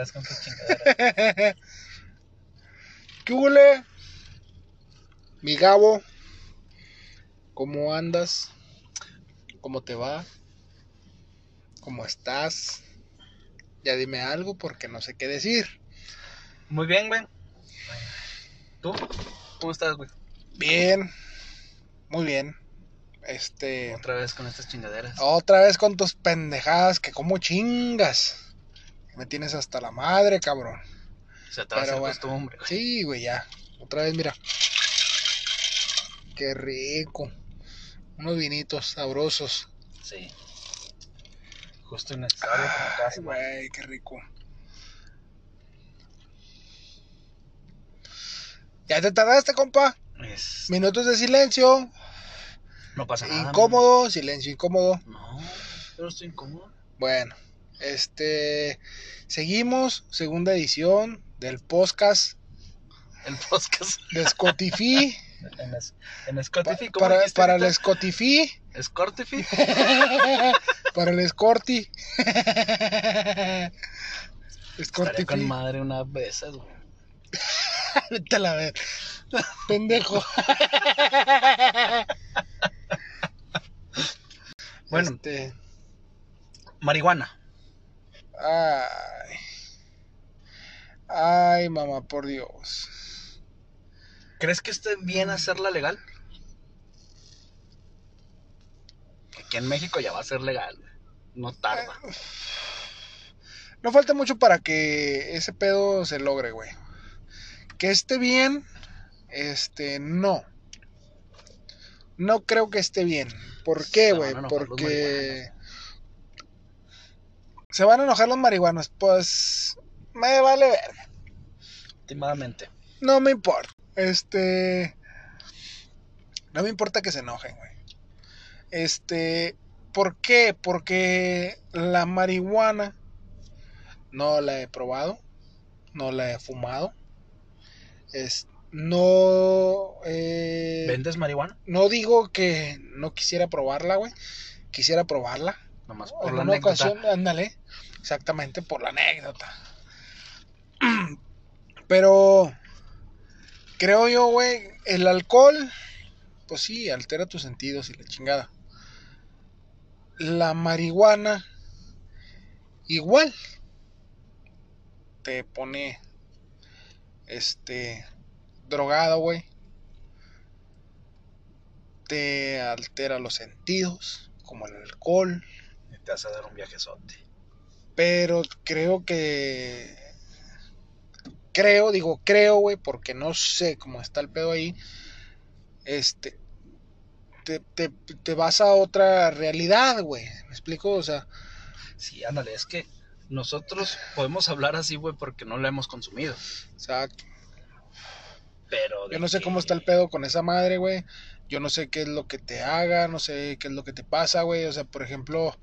vez con tu chingadera. ¿Qué huele? Mi Gabo, ¿cómo andas? ¿Cómo te va? ¿Cómo estás? Ya dime algo porque no sé qué decir. Muy bien, güey. ¿Tú? ¿Cómo estás, güey? Bien, muy bien. Este, Otra vez con estas chingaderas. otra vez con tus pendejadas que como chingas. Me tienes hasta la madre, cabrón. Se te va a pero hacer bueno. costumbre, güey. Sí, güey, ya. Otra vez, mira. Qué rico. Unos vinitos sabrosos. Sí. Justo como Ay, casi, güey. qué rico. Ya te tardaste, compa. Es... Minutos de silencio. No pasa nada. Incómodo, silencio incómodo. No, yo no estoy incómodo. Bueno, este. Seguimos, segunda edición del podcast El podcast. de Spotify. En, es, en Spotify, ¿cómo para el? Spotify. Spotify. para el Scorty. Estaría con Scortify. madre una de esas, güey. Vete a la ver. Pendejo. Bueno. Este, Marihuana. Ay. Ay, mamá, por Dios. ¿Crees que esté bien hacerla legal? Aquí en México ya va a ser legal. No tarda. No falta mucho para que ese pedo se logre, güey. Que esté bien, este, no. No creo que esté bien. ¿Por qué, güey? Porque se van a enojar los marihuanos. Pues me vale verga. Últimamente. No me importa. Este. No me importa que se enojen, güey. Este. ¿Por qué? Porque la marihuana no la he probado. No la he fumado. Es. No. eh, ¿Vendes marihuana? no digo que no quisiera probarla, güey. Quisiera probarla. Nomás En por la una anécdota. ocasión, ándale. Exactamente por la anécdota. Pero creo yo, güey, el alcohol, pues sí, altera tus sentidos y la chingada. La marihuana, igual, te pone, este, drogado, güey. Te altera los sentidos, como el alcohol. Te hace dar un viajezote. Pero creo que. Creo, digo creo, güey, porque no sé cómo está el pedo ahí. Este. Te, te, te vas a otra realidad, güey. ¿Me explico? O sea, Sí, ándale, es que nosotros podemos hablar así, güey, porque no la hemos consumido. o sea, Pero. yo no sé que- cómo está el pedo con esa madre, güey. Yo no sé qué es lo que te haga, no sé qué es lo que te pasa, güey. O sea, por ejemplo,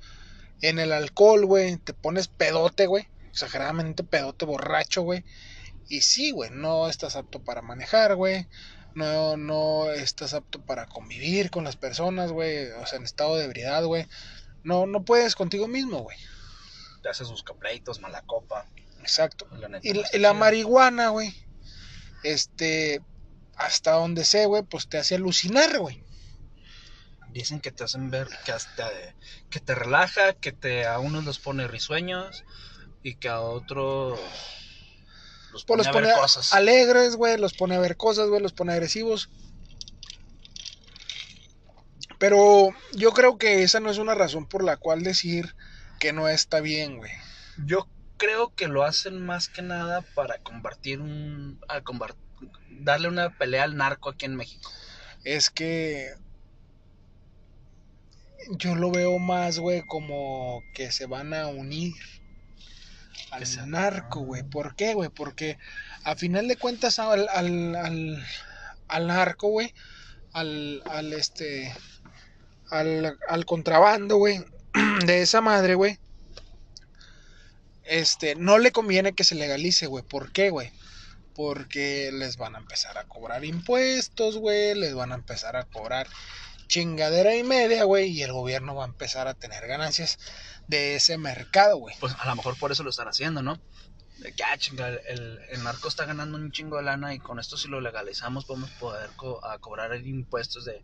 en el alcohol, güey, te pones pedote, güey. Exageradamente pedote, borracho, güey. Y sí, güey, no estás apto para manejar, güey. No, no estás apto para convivir con las personas, güey. O sea, en estado de ebriedad, güey. No, no puedes contigo mismo, güey. Te haces sus pleitos, mala copa. Exacto. la neta, Y, la- y la marihuana, güey. Este, hasta donde sé, güey, pues te hace alucinar, güey. Dicen que te hacen ver que hasta que te relaja, que te a unos los pone risueños y que a otros los Pues pone los a ver pone cosas. alegres, güey, los pone a ver cosas, güey, los pone agresivos. Pero yo creo que esa no es una razón por la cual decir que no está bien, güey. Yo creo que lo hacen más que nada para combatir un a darle una pelea al narco aquí en México. Es que yo lo veo más, güey, como que se van a unir al se- narco, güey. ¿Por qué, güey? Porque a final de cuentas al, al, al, al narco, güey, al, al este, al, al contrabando, güey, de esa madre, güey, este, no le conviene que se legalice, güey. ¿Por qué, güey? Porque les van a empezar a cobrar impuestos, güey, les van a empezar a cobrar chingadera y media, güey, y el gobierno va a empezar a tener ganancias de ese mercado, güey. Pues a lo mejor por eso lo están haciendo, ¿no? De que, ah, chinga, el, el narco está ganando un chingo de lana y con esto si lo legalizamos podemos poder co- a cobrar impuestos de,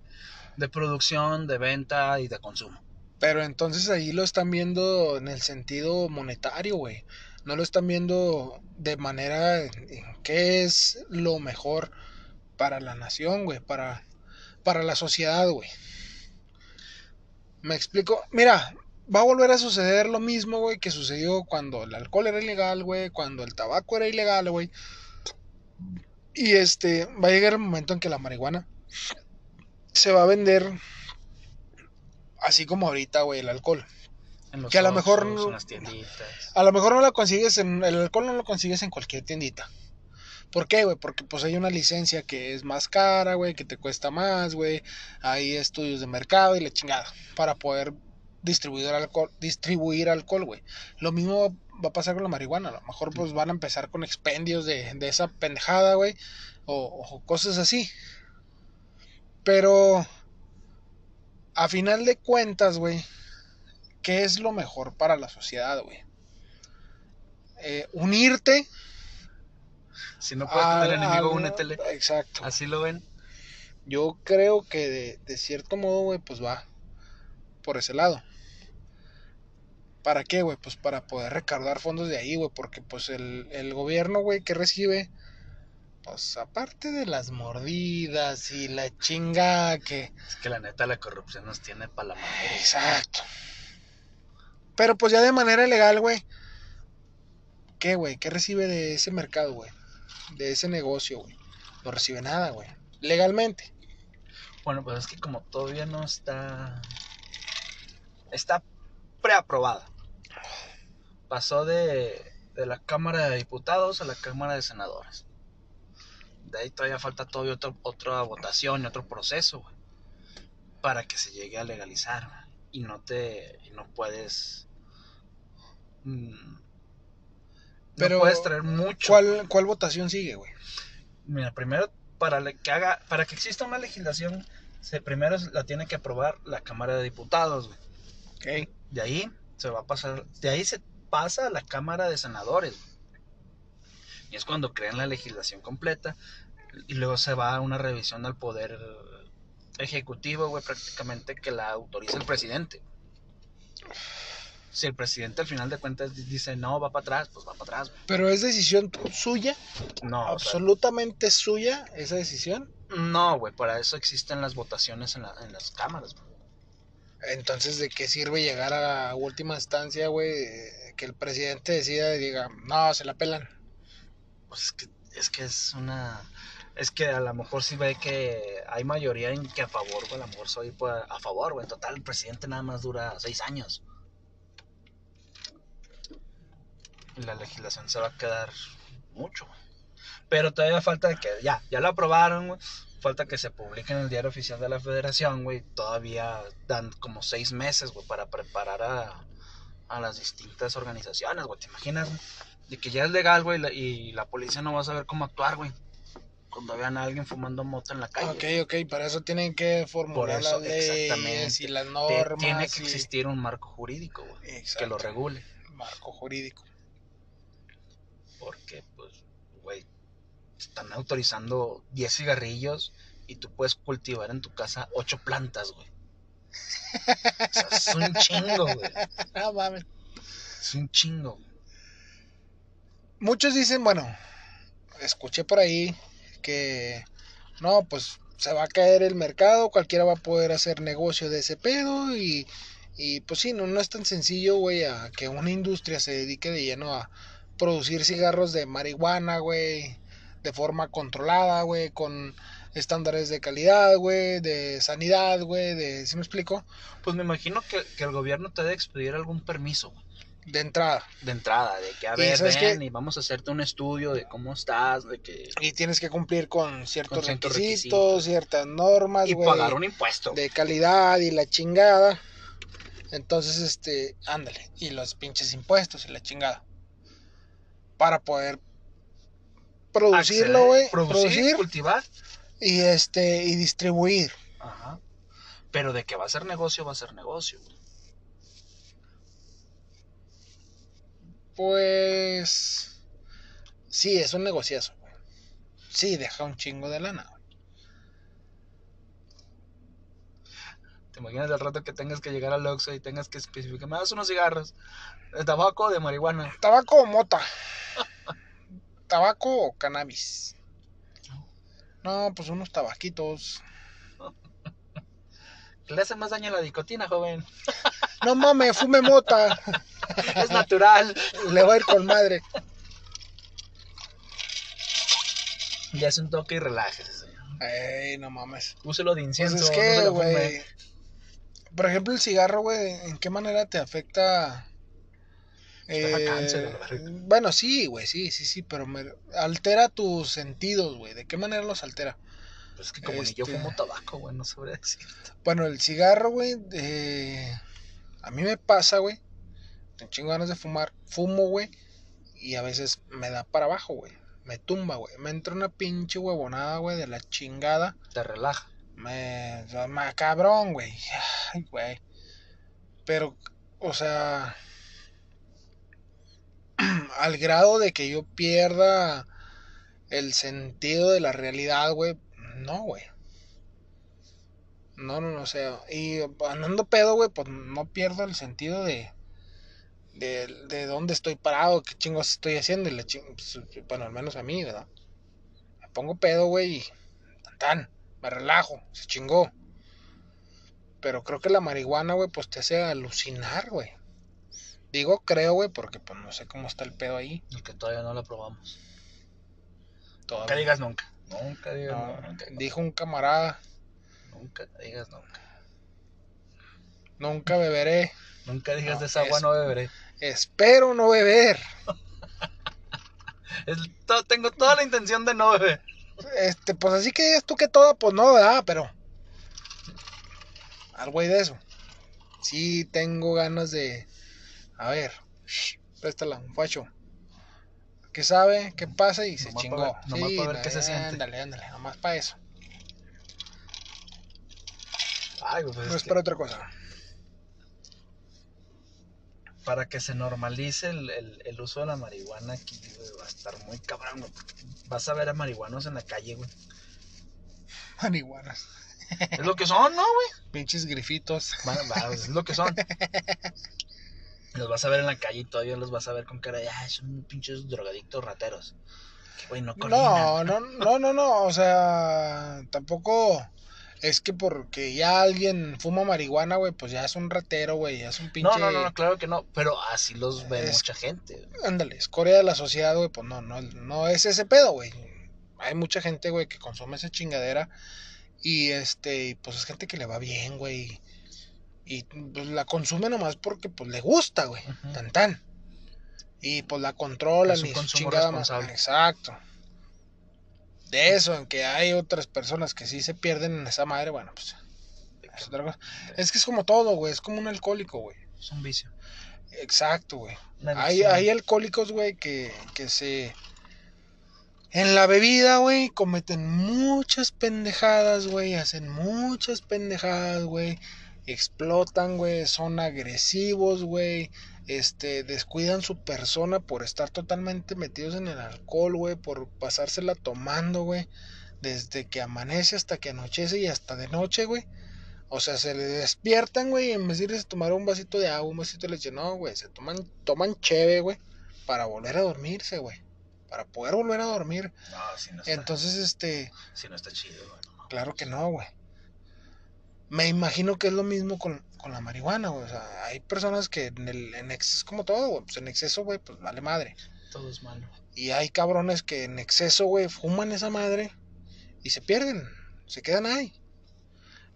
de producción, de venta y de consumo. Pero entonces ahí lo están viendo en el sentido monetario, güey. No lo están viendo de manera en en qué es lo mejor para la nación, güey, para, para la sociedad, güey. Me explico. Mira, va a volver a suceder lo mismo, güey, que sucedió cuando el alcohol era ilegal, güey, cuando el tabaco era ilegal, güey. Y este, va a llegar el momento en que la marihuana se va a vender así como ahorita, güey, el alcohol. En los Que a lo mejor no- en las tienditas. A lo mejor no la consigues en el alcohol no lo consigues en cualquier tiendita. ¿Por qué, güey? Porque pues hay una licencia que es más cara, güey, que te cuesta más, güey. Hay estudios de mercado y la chingada para poder distribuir alcohol, distribuir alcohol, güey. Lo mismo va a pasar con la marihuana. A lo mejor pues van a empezar con expendios de, esa pendejada, güey. O, o cosas así. Pero a final de cuentas, güey, ¿qué es lo mejor para la sociedad, güey? Eh, unirte Si no puedes a- con el enemigo, a- únetele. Exacto. Así lo ven. Yo creo que de, de cierto modo, güey, pues va por ese lado. ¿Para qué, güey? Pues para poder recaudar fondos de ahí, güey, porque pues el, el gobierno, güey, que recibe, pues aparte de las mordidas y la chinga que... Es que la neta la corrupción nos tiene para la madre. Exacto. Pero pues ya de manera legal, güey. ¿Qué, güey? ¿Qué recibe de ese mercado, güey? De ese negocio, güey. No recibe nada, güey. Legalmente. Bueno, pues es que como todavía no está. Está preaprobada. Pasó de, de la Cámara de Diputados a la Cámara de Senadores. De ahí todavía falta todavía otro- otra votación y otro proceso, güey. Para que se llegue a legalizar. Y no te. Y no puedes. mm, Pero, no puedes traer mucho. ¿Cuál, cuál votación sigue, güey? Mira, primero, para que haga, para que exista una legislación, se, primero la tiene que aprobar la Cámara de Diputados, güey. Ok. De ahí se va a pasar, de ahí se pasa a la Cámara de Senadores. Y es cuando crean la legislación completa y luego se va a una revisión al poder ejecutivo, güey, prácticamente que la autoriza el presidente. Si el presidente al final de cuentas dice no, va para atrás, pues va para atrás. Pero es decisión suya, No, o sea, absolutamente suya, esa decisión. no, güey, para eso existen las votaciones en, la- en las cámaras. güey. Entonces, ¿de qué sirve llegar a última instancia, güey? Que el presidente decida y diga, no, se la pelan. Pues es que, es que es una. Es que a lo mejor sí ve que hay mayoría en que a favor, güey. A lo mejor soy pues, a favor, güey. En total, el presidente nada más dura seis años. Y la legislación se va a quedar mucho, güey. Pero todavía falta que ya, ya lo aprobaron, güey. Falta que se publique en el diario oficial de la federación, güey. Todavía dan como seis meses, güey, para preparar a, a las distintas organizaciones, güey. ¿Te imaginas, güey? De que ya es legal, güey, y la policía no va a saber cómo actuar, güey. Cuando vean a alguien fumando moto en la calle. Ok, ok, para eso tienen que formular eso, las leyes y las normas. Tiene que y- existir un marco jurídico, güey, que lo regule. Marco jurídico. Porque, pues, güey, están autorizando 10 cigarrillos y tú puedes cultivar en tu casa 8 plantas, güey. O sea, es un chingo, güey. No mames. Es un chingo. Muchos dicen, bueno, escuché por ahí que no, pues se va a caer el mercado, cualquiera va a poder hacer negocio de ese pedo y, y pues sí, no, no es tan sencillo, güey, a que una industria se dedique de lleno a producir cigarros de marihuana, güey, de forma controlada, güey, con estándares de calidad, güey, de sanidad, güey, de, ¿sí me explico? Pues me imagino que, que el gobierno te debe expedir algún permiso, güey. De entrada. de entrada, de que a ver, ¿sabes ven y vamos a hacerte un estudio de cómo estás, de que Y tienes que cumplir con ciertos, Con ciertos requisitos, requisitos. ciertas normas, y pagar un impuesto. de calidad y la chingada. Entonces, este, ándale. Y los pinches impuestos y la chingada. Para poder producirlo, güey. producir, Producir cultivar. y este, y distribuir. Ajá. Pero de que va a ser negocio, va a ser negocio. güey. Pues. Sí, es un negociazo, güey. Sí, deja un chingo de lana, güey. ¿Te imaginas el rato que tengas que llegar al Oxxo y tengas que especificar, me das unos cigarros, de tabaco o de marihuana? Tabaco o mota. Tabaco o cannabis. No, pues unos tabaquitos. Le hace más daño la dicotina, joven. No mames, fume mota. Es natural. Le va a ir con madre. Ya hace un toque y relájese, señor. Ey, no mames. Úselo de Pues incienso. es que, fume. Por ejemplo, el cigarro, güey, ¿en qué manera te afecta? Eh, cáncer, bueno, sí, güey, sí, sí, sí, pero me altera tus sentidos, güey. ¿De qué manera los altera? Pues es que como ni yo Este- fumo tabaco, güey, no sabría decir. Bueno, el cigarro, güey, eh, a mí me pasa, güey. Tengo chingo ganas de fumar. Fumo, güey. Y a veces me da para abajo, güey. Me tumba, güey. Me entra una pinche huevonada, güey, de la chingada. Te relaja. Me. me cabrón, güey. Ay, güey. Pero, o sea. Al grado de que yo pierda el sentido de la realidad, güey. No, güey. No, no, no, o sea. Y andando pedo, güey, pues no pierdo el sentido de. De, de dónde estoy parado, qué chingos estoy haciendo. Pues, bueno, al menos a mí, ¿verdad? Me pongo pedo, güey, y. Tan, tan me relajo, se chingó. Pero creo que la marihuana, güey, pues te hace alucinar, güey. Digo creo, güey, porque pues no sé cómo está el pedo ahí. El que todavía no la probamos. Todavía. Nunca digas nunca. Nunca digas No, nunca. Nunca, dijo un camarada, nunca digas nunca. nunca beberé. Nunca digas No, de esa agua es- no beberé. Espero no beber. Es tengo toda la intención de no beber. Este, pues así que digas tú que toda, pues no, ¿verdad? Pero. Al güey de eso. Sí tengo ganas de. A ver. préstala, un facho. ¿Qué sabe? ¿Qué pasa? Y se Nomás chingó. ver- nomás sí, pa' ver qué se siente. Ándale, ándale, nomás para eso. Ay, pues No es que para otra cosa. Para que se normalice el, el- el uso de la marihuana aquí, güey, va a estar muy cabrón, güey. Vas a ver a marihuanos en la calle, güey. Marihuanas. Es lo que son, ¿no, güey? Pinches grifitos. Va, es lo que son. Los vas a ver en la calle y todavía los vas a ver con cara de, ay, son pinches drogadictos rateros. Que, güey, no. No, no, no, no, no. O sea, tampoco es que porque ya alguien fuma marihuana, güey, pues ya es un ratero, güey. Ya es un pinche. No, no, no, claro que no. Pero así los ve Es- mucha gente. güey. Ándale, escoria de la sociedad, güey, pues no, no, no es ese pedo, güey. Hay mucha gente, güey, que consume esa chingadera y este, pues es gente que le va bien, güey. Y pues la consume nomás porque pues le gusta, güey. Tan tan. Y pues la controlan Es y su chingada responsable. Exacto. De eso, en que hay otras personas que sí se pierden en esa madre, bueno, pues es otra cosa. Es que es como todo, güey, es como un alcohólico, güey. Es un vicio. Exacto, güey. Hay, hay alcohólicos, güey, que, que se... En la bebida, güey, cometen muchas pendejadas, güey, hacen muchas pendejadas, güey, explotan, güey, son agresivos, güey, este, descuidan su persona por estar totalmente metidos en el alcohol, güey, por pasársela tomando, güey, desde que amanece hasta que anochece y hasta de noche, güey. O sea, se le despiertan, güey, y en vez de irse a tomar un vasito de agua, un vasito de leche, no, güey, se toman, toman cheve, güey, para volver a dormirse, güey. Para poder volver a dormir. No, si no está, Entonces, este, si no está chido, güey. no. claro que no, güey. Me imagino que es lo mismo con, con la marihuana, güey. O sea, hay personas que en, el, en exceso, es como todo, güey, pues en exceso, güey, pues vale madre. Todo es malo. Y hay cabrones que en exceso, güey, fuman esa madre y se pierden, se quedan ahí.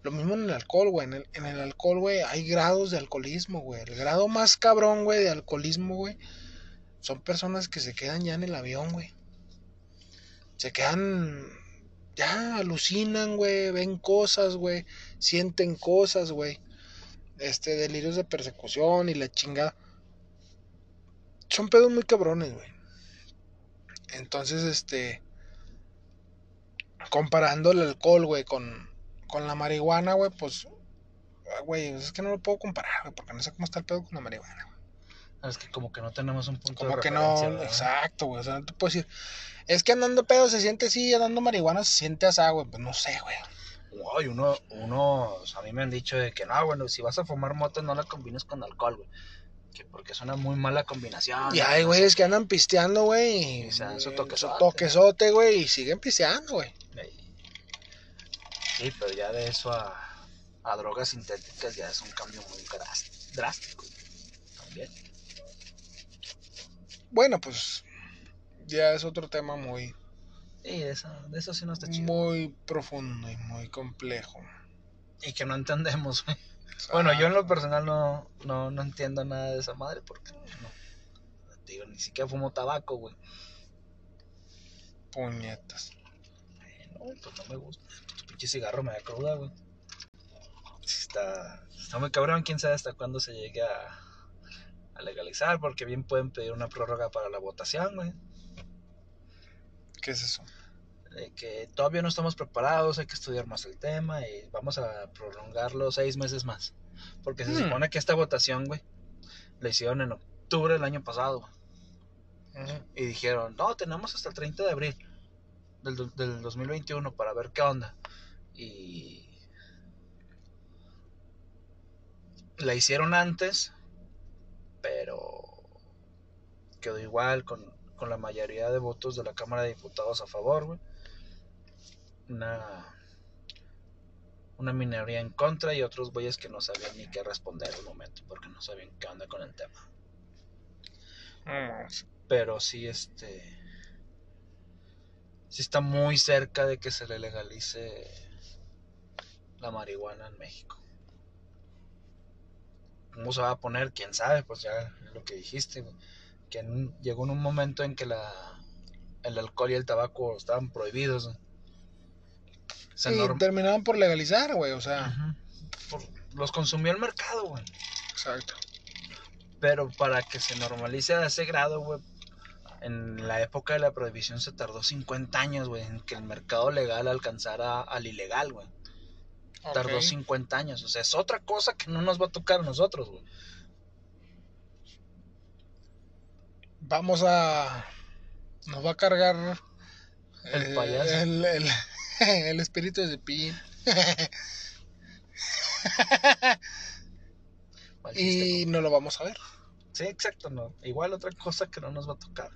Lo mismo en el alcohol, güey. En el, en el alcohol, güey, hay grados de alcoholismo, güey. El grado más cabrón, güey, de alcoholismo, güey, son personas que se quedan ya en el avión, güey. Se quedan, ya alucinan, güey, ven cosas, güey, sienten cosas, güey. Este, delirios de persecución y la chingada. Son pedos muy cabrones, güey. Entonces, este. Comparando el alcohol, güey, con, con la marihuana, güey, pues. ah, Güey, es que no lo puedo comparar, güey, porque no sé cómo está el pedo con la marihuana, güey. Es que como que no tenemos un punto Como de que no, ¿verdad? exacto, güey. O sea, no te puedo decir, es que andando pedo se siente así, andando marihuana se siente así, güey. Pues no sé, güey. Uy, uno, unos, a mí me han dicho de que no, bueno, si vas a fumar moto no la combines con alcohol, güey. Que porque es una muy mala combinación. Y ¿no? hay güeyes que andan pisteando, güey. Y se dan su toquezote. toquezote, güey, y siguen pisteando, güey. Sí, pero ya de eso a, a drogas sintéticas ya es un cambio muy drás- drástico. También. Bueno, pues ya es otro tema muy, Sí, de eso, de eso sí no está chido. muy profundo y muy complejo. Y que no entendemos, güey. Bueno, yo en lo personal no, no, no entiendo nada de esa madre porque no. te Digo, ni siquiera fumo tabaco, güey. Puñetas. No, pues no me gusta. Tu pinche cigarro me da cruda, güey. Está, está muy cabrón. Quién sabe hasta cuándo se llegue a, a legalizar. Porque bien pueden pedir una prórroga para la votación, güey. ¿Qué es eso? De que todavía no estamos preparados, hay que estudiar más el tema y vamos a prolongarlo seis meses más. Porque se Hmm. supone que esta votación, güey, la hicieron en octubre del año pasado. Y dijeron, no, tenemos hasta el 30 de abril del, del 2021 para ver qué onda. Y la hicieron antes, pero quedó igual con, con la mayoría de votos de la Cámara de Diputados a favor, güey. Una, una minoría en contra y otros güeyes que no sabían ni qué responder al momento porque no sabían qué onda con el tema. Pero sí, este. Sí está muy cerca de que se le legalice la marihuana en México. ¿Cómo se va a poner? Quién sabe, pues ya lo que dijiste, güey. Que en llegó en un momento en que la, el alcohol y el tabaco estaban prohibidos. güey. Se Sí, norm- terminaron por legalizar, güey, o sea, Ajá. Por- los consumió el mercado, güey. exacto. Pero para que se normalice a ese grado, güey, en la época de la prohibición se tardó 50 años, güey, en que el mercado legal alcanzara al ilegal, güey. Tardó Ok. 50 años. O sea, es otra cosa que no nos va a tocar a nosotros, güey. Vamos a. Nos va a cargar. El eh, payaso. El, el- el espíritu de Cepillín. Y no lo vamos a ver. Sí, exacto, no. Igual otra cosa que no nos va a tocar.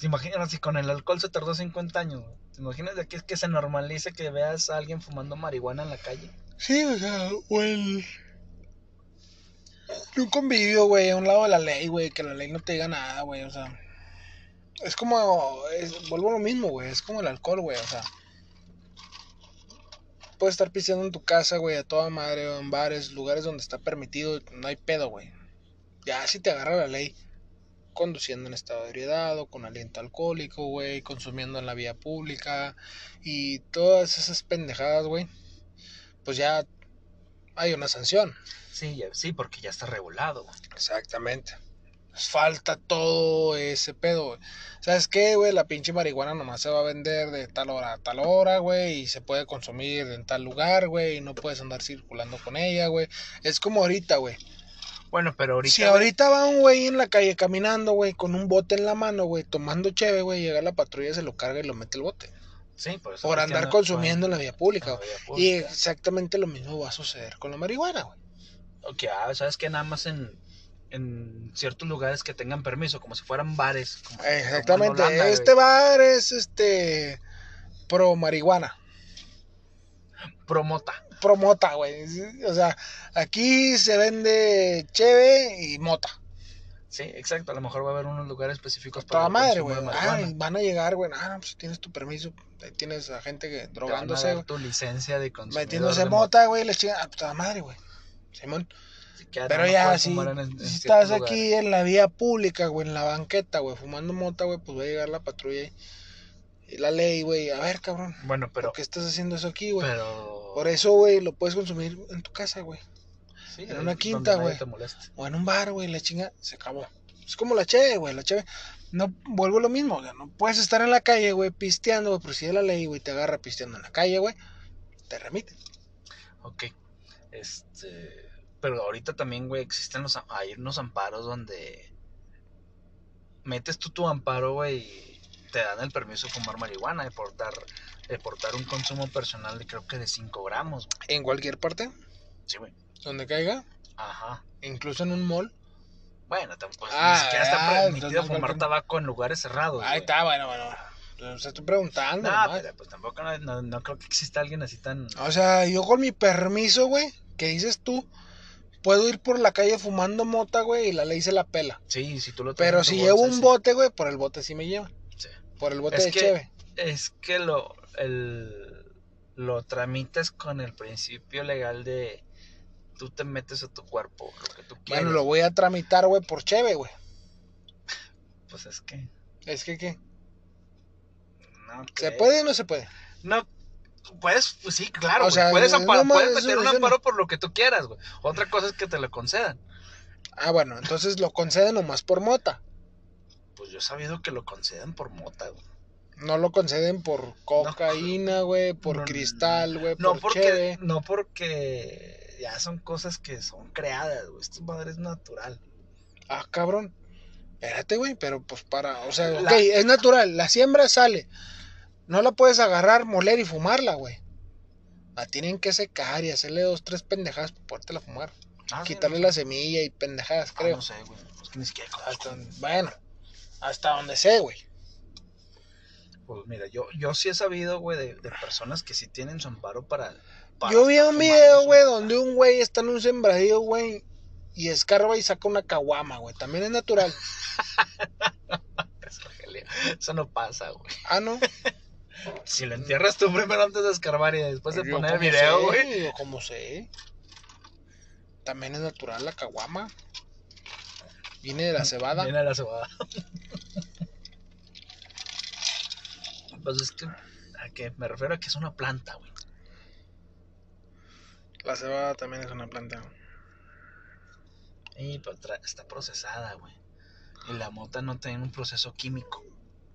¿Te imaginas si con el alcohol se tardó 50 años? ¿Te imaginas de aquí es que se normalice que veas a alguien fumando marihuana en la calle? Sí, o sea, o el. Un convivio, güey, a un lado de la ley, güey, que la ley no te diga nada, güey, o sea. Es como. vuelvo a lo mismo, güey, es como el alcohol, güey, o sea. Puedes estar pisteando en tu casa, güey, a toda madre, o en bares, lugares donde está permitido, no hay pedo, güey. Ya si te agarra la ley conduciendo en estado de ebriedad o con aliento alcohólico, güey, consumiendo en la vía pública y todas esas pendejadas, güey, pues ya hay una sanción. Sí, sí, porque ya está regulado. güey. Exactamente. Nos falta todo ese pedo, güey. ¿Sabes qué, güey? La pinche marihuana nomás se va a vender de tal hora a tal hora, güey. Y se puede consumir en tal lugar, güey. Y no puedes andar circulando con ella, güey. Es como ahorita, güey. Bueno, pero ahorita. Si ahorita va un güey en la calle caminando, güey, con un bote en la mano, güey, tomando cheve, güey, llega la patrulla, se lo carga y lo mete el bote. Sí, por eso. Por andar no consumiendo en la vía pública, Y exactamente lo mismo va a suceder con la marihuana, güey. Ok, ah, sabes que nada más en, en ciertos lugares que tengan permiso, como si fueran bares. como- como en Exactamente. Güey. este bar es este pro marihuana, Promota. pro mota, güey. O sea, aquí se vende cheve y mota. Sí, exacto. A lo mejor va a haber unos lugares específicos Toda el madre, güey. Ah, van a llegar, güey. Ah, pues tienes tu permiso. Ahí tienes a gente que Te van a drogándose, dar tu licencia de consumidor Metiéndose de mota, güey. Les chingan. Ah, pues toda madre, güey. Simón. Pero no ya, si, en- estás aquí en la vía pública, güey, en la banqueta, güey, fumando mota, güey, pues va a llegar la patrulla y la ley, güey. A ver, cabrón. Bueno, pero. ¿Por qué estás haciendo eso aquí, güey? pero... Por eso, güey, lo puedes consumir en tu casa, güey. Sí, en una quinta, güey. O en un bar, güey, la chinga, se acabó. Es como la cheve, güey, la cheve. No, vuelvo a lo mismo, güey. No puedes estar en la calle, güey, pisteando, güey, pero si es la ley, güey, te agarra pisteando en la calle, güey, te remite. Ok. Este. Pero ahorita también, güey, existen los, hay unos amparos donde metes tú tu amparo, güey, te dan el permiso de fumar marihuana, de portar, de portar un consumo personal de creo que de 5 gramos, güey. En cualquier parte, Sí, güey. donde caiga, Ajá. incluso en un mall. Bueno, tampoco Ah, ni siquiera está ah, permitido fumar cualquier- tabaco en lugares cerrados. Ahí güey. está, bueno, bueno. O sea, estoy preguntando. No, nomás. pero pues tampoco no, no- no creo que exista alguien así tan. O sea, yo con mi permiso, güey, que dices tú, puedo ir por la calle fumando mota, güey, y la ley se la pela. Sí, si tú lo traes Pero si bolsa, llevo un sí. bote, güey, por el bote sí me lleva. Por el bote Es de que- cheve. Es que lo, el, lo tramitas con el principio legal de tú te metes a tu cuerpo lo que tú quieres. Bueno, lo voy a tramitar, güey, por cheve, güey. Pues es que. Es que, ¿qué? No ¿Se creo. puede o no se puede? No. Puedes, pues sí, claro, O güey, sea, puedes, no amparo- más, puedes meter un no. amparo por lo que tú quieras, güey. Otra cosa es que te lo concedan. Ah, bueno, entonces lo conceden nomás por mota. Pues yo he sabido que lo conceden por mota, güey. No lo conceden por cocaína, güey, por No, cristal, güey, No por porque, cheve. no porque ya son cosas que son creadas, güey. Esta madre es natural. Ah, cabrón. Espérate, güey, pero pues para, o sea, La- ok, es natural, la siembra sale. No la puedes agarrar, moler y fumarla, güey. La tienen que secar y hacerle dos, tres pendejadas para podértela fumar. Ah, Quitarle la semilla y pendejadas. Ah, creo. no sé, güey. Es que ni siquiera. Hasta bueno, hasta donde sé, güey. Pues mira, yo, yo sí he sabido, güey, de, de personas que sí tienen su amparo para. para Yo vi un video, güey, donde un güey está en un sembradío, güey, y escarba y saca una caguama, güey. También es natural. Eso, no pasa, güey. Ah, ¿no? Si lo entierras tú primero antes de escarbar y después de Yo poner el video, sé, güey. Yo como sé. También es natural la caguama. Viene de la cebada. Viene la cebada. Pues es que. ¿A qué? Me refiero a que es una planta, güey. La cebada también es una planta. Y pues está procesada, güey. Y la mota no tiene un proceso químico.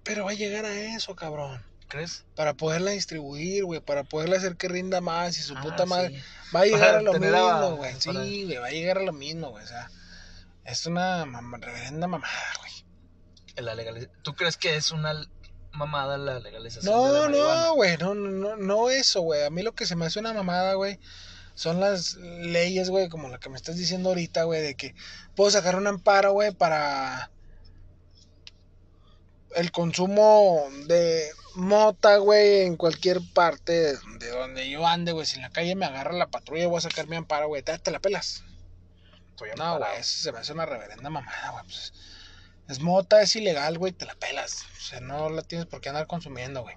Pero va a llegar a eso, cabrón. ¿Crees? Para poderla distribuir, güey. Para poderla hacer que rinda más y su Ah, puta madre. sí. Va a llegar Para a lo mismo, güey. Sí, güey. Va a llegar a lo mismo, güey. O sea, es una mam- reverenda mamada, güey. La legaliz- ¿Tú crees que es una mamada la legalización de No, la marihuana? no, güey, no, no, no, no eso, güey. A mí lo que se me hace una mamada, güey, son las leyes, güey, como la que me estás diciendo ahorita, güey, de que puedo sacar un amparo, güey, para el consumo de mota, güey, en cualquier parte de donde yo ande, güey. Si en la calle me agarra la patrulla, voy a sacar mi amparo, güey. Te, te la pelas. Estoy No, güey, eso se me hace una reverenda mamada, güey. Pues, es mota, es ilegal, güey, te la pelas. O sea, no la tienes por qué andar consumiendo, güey.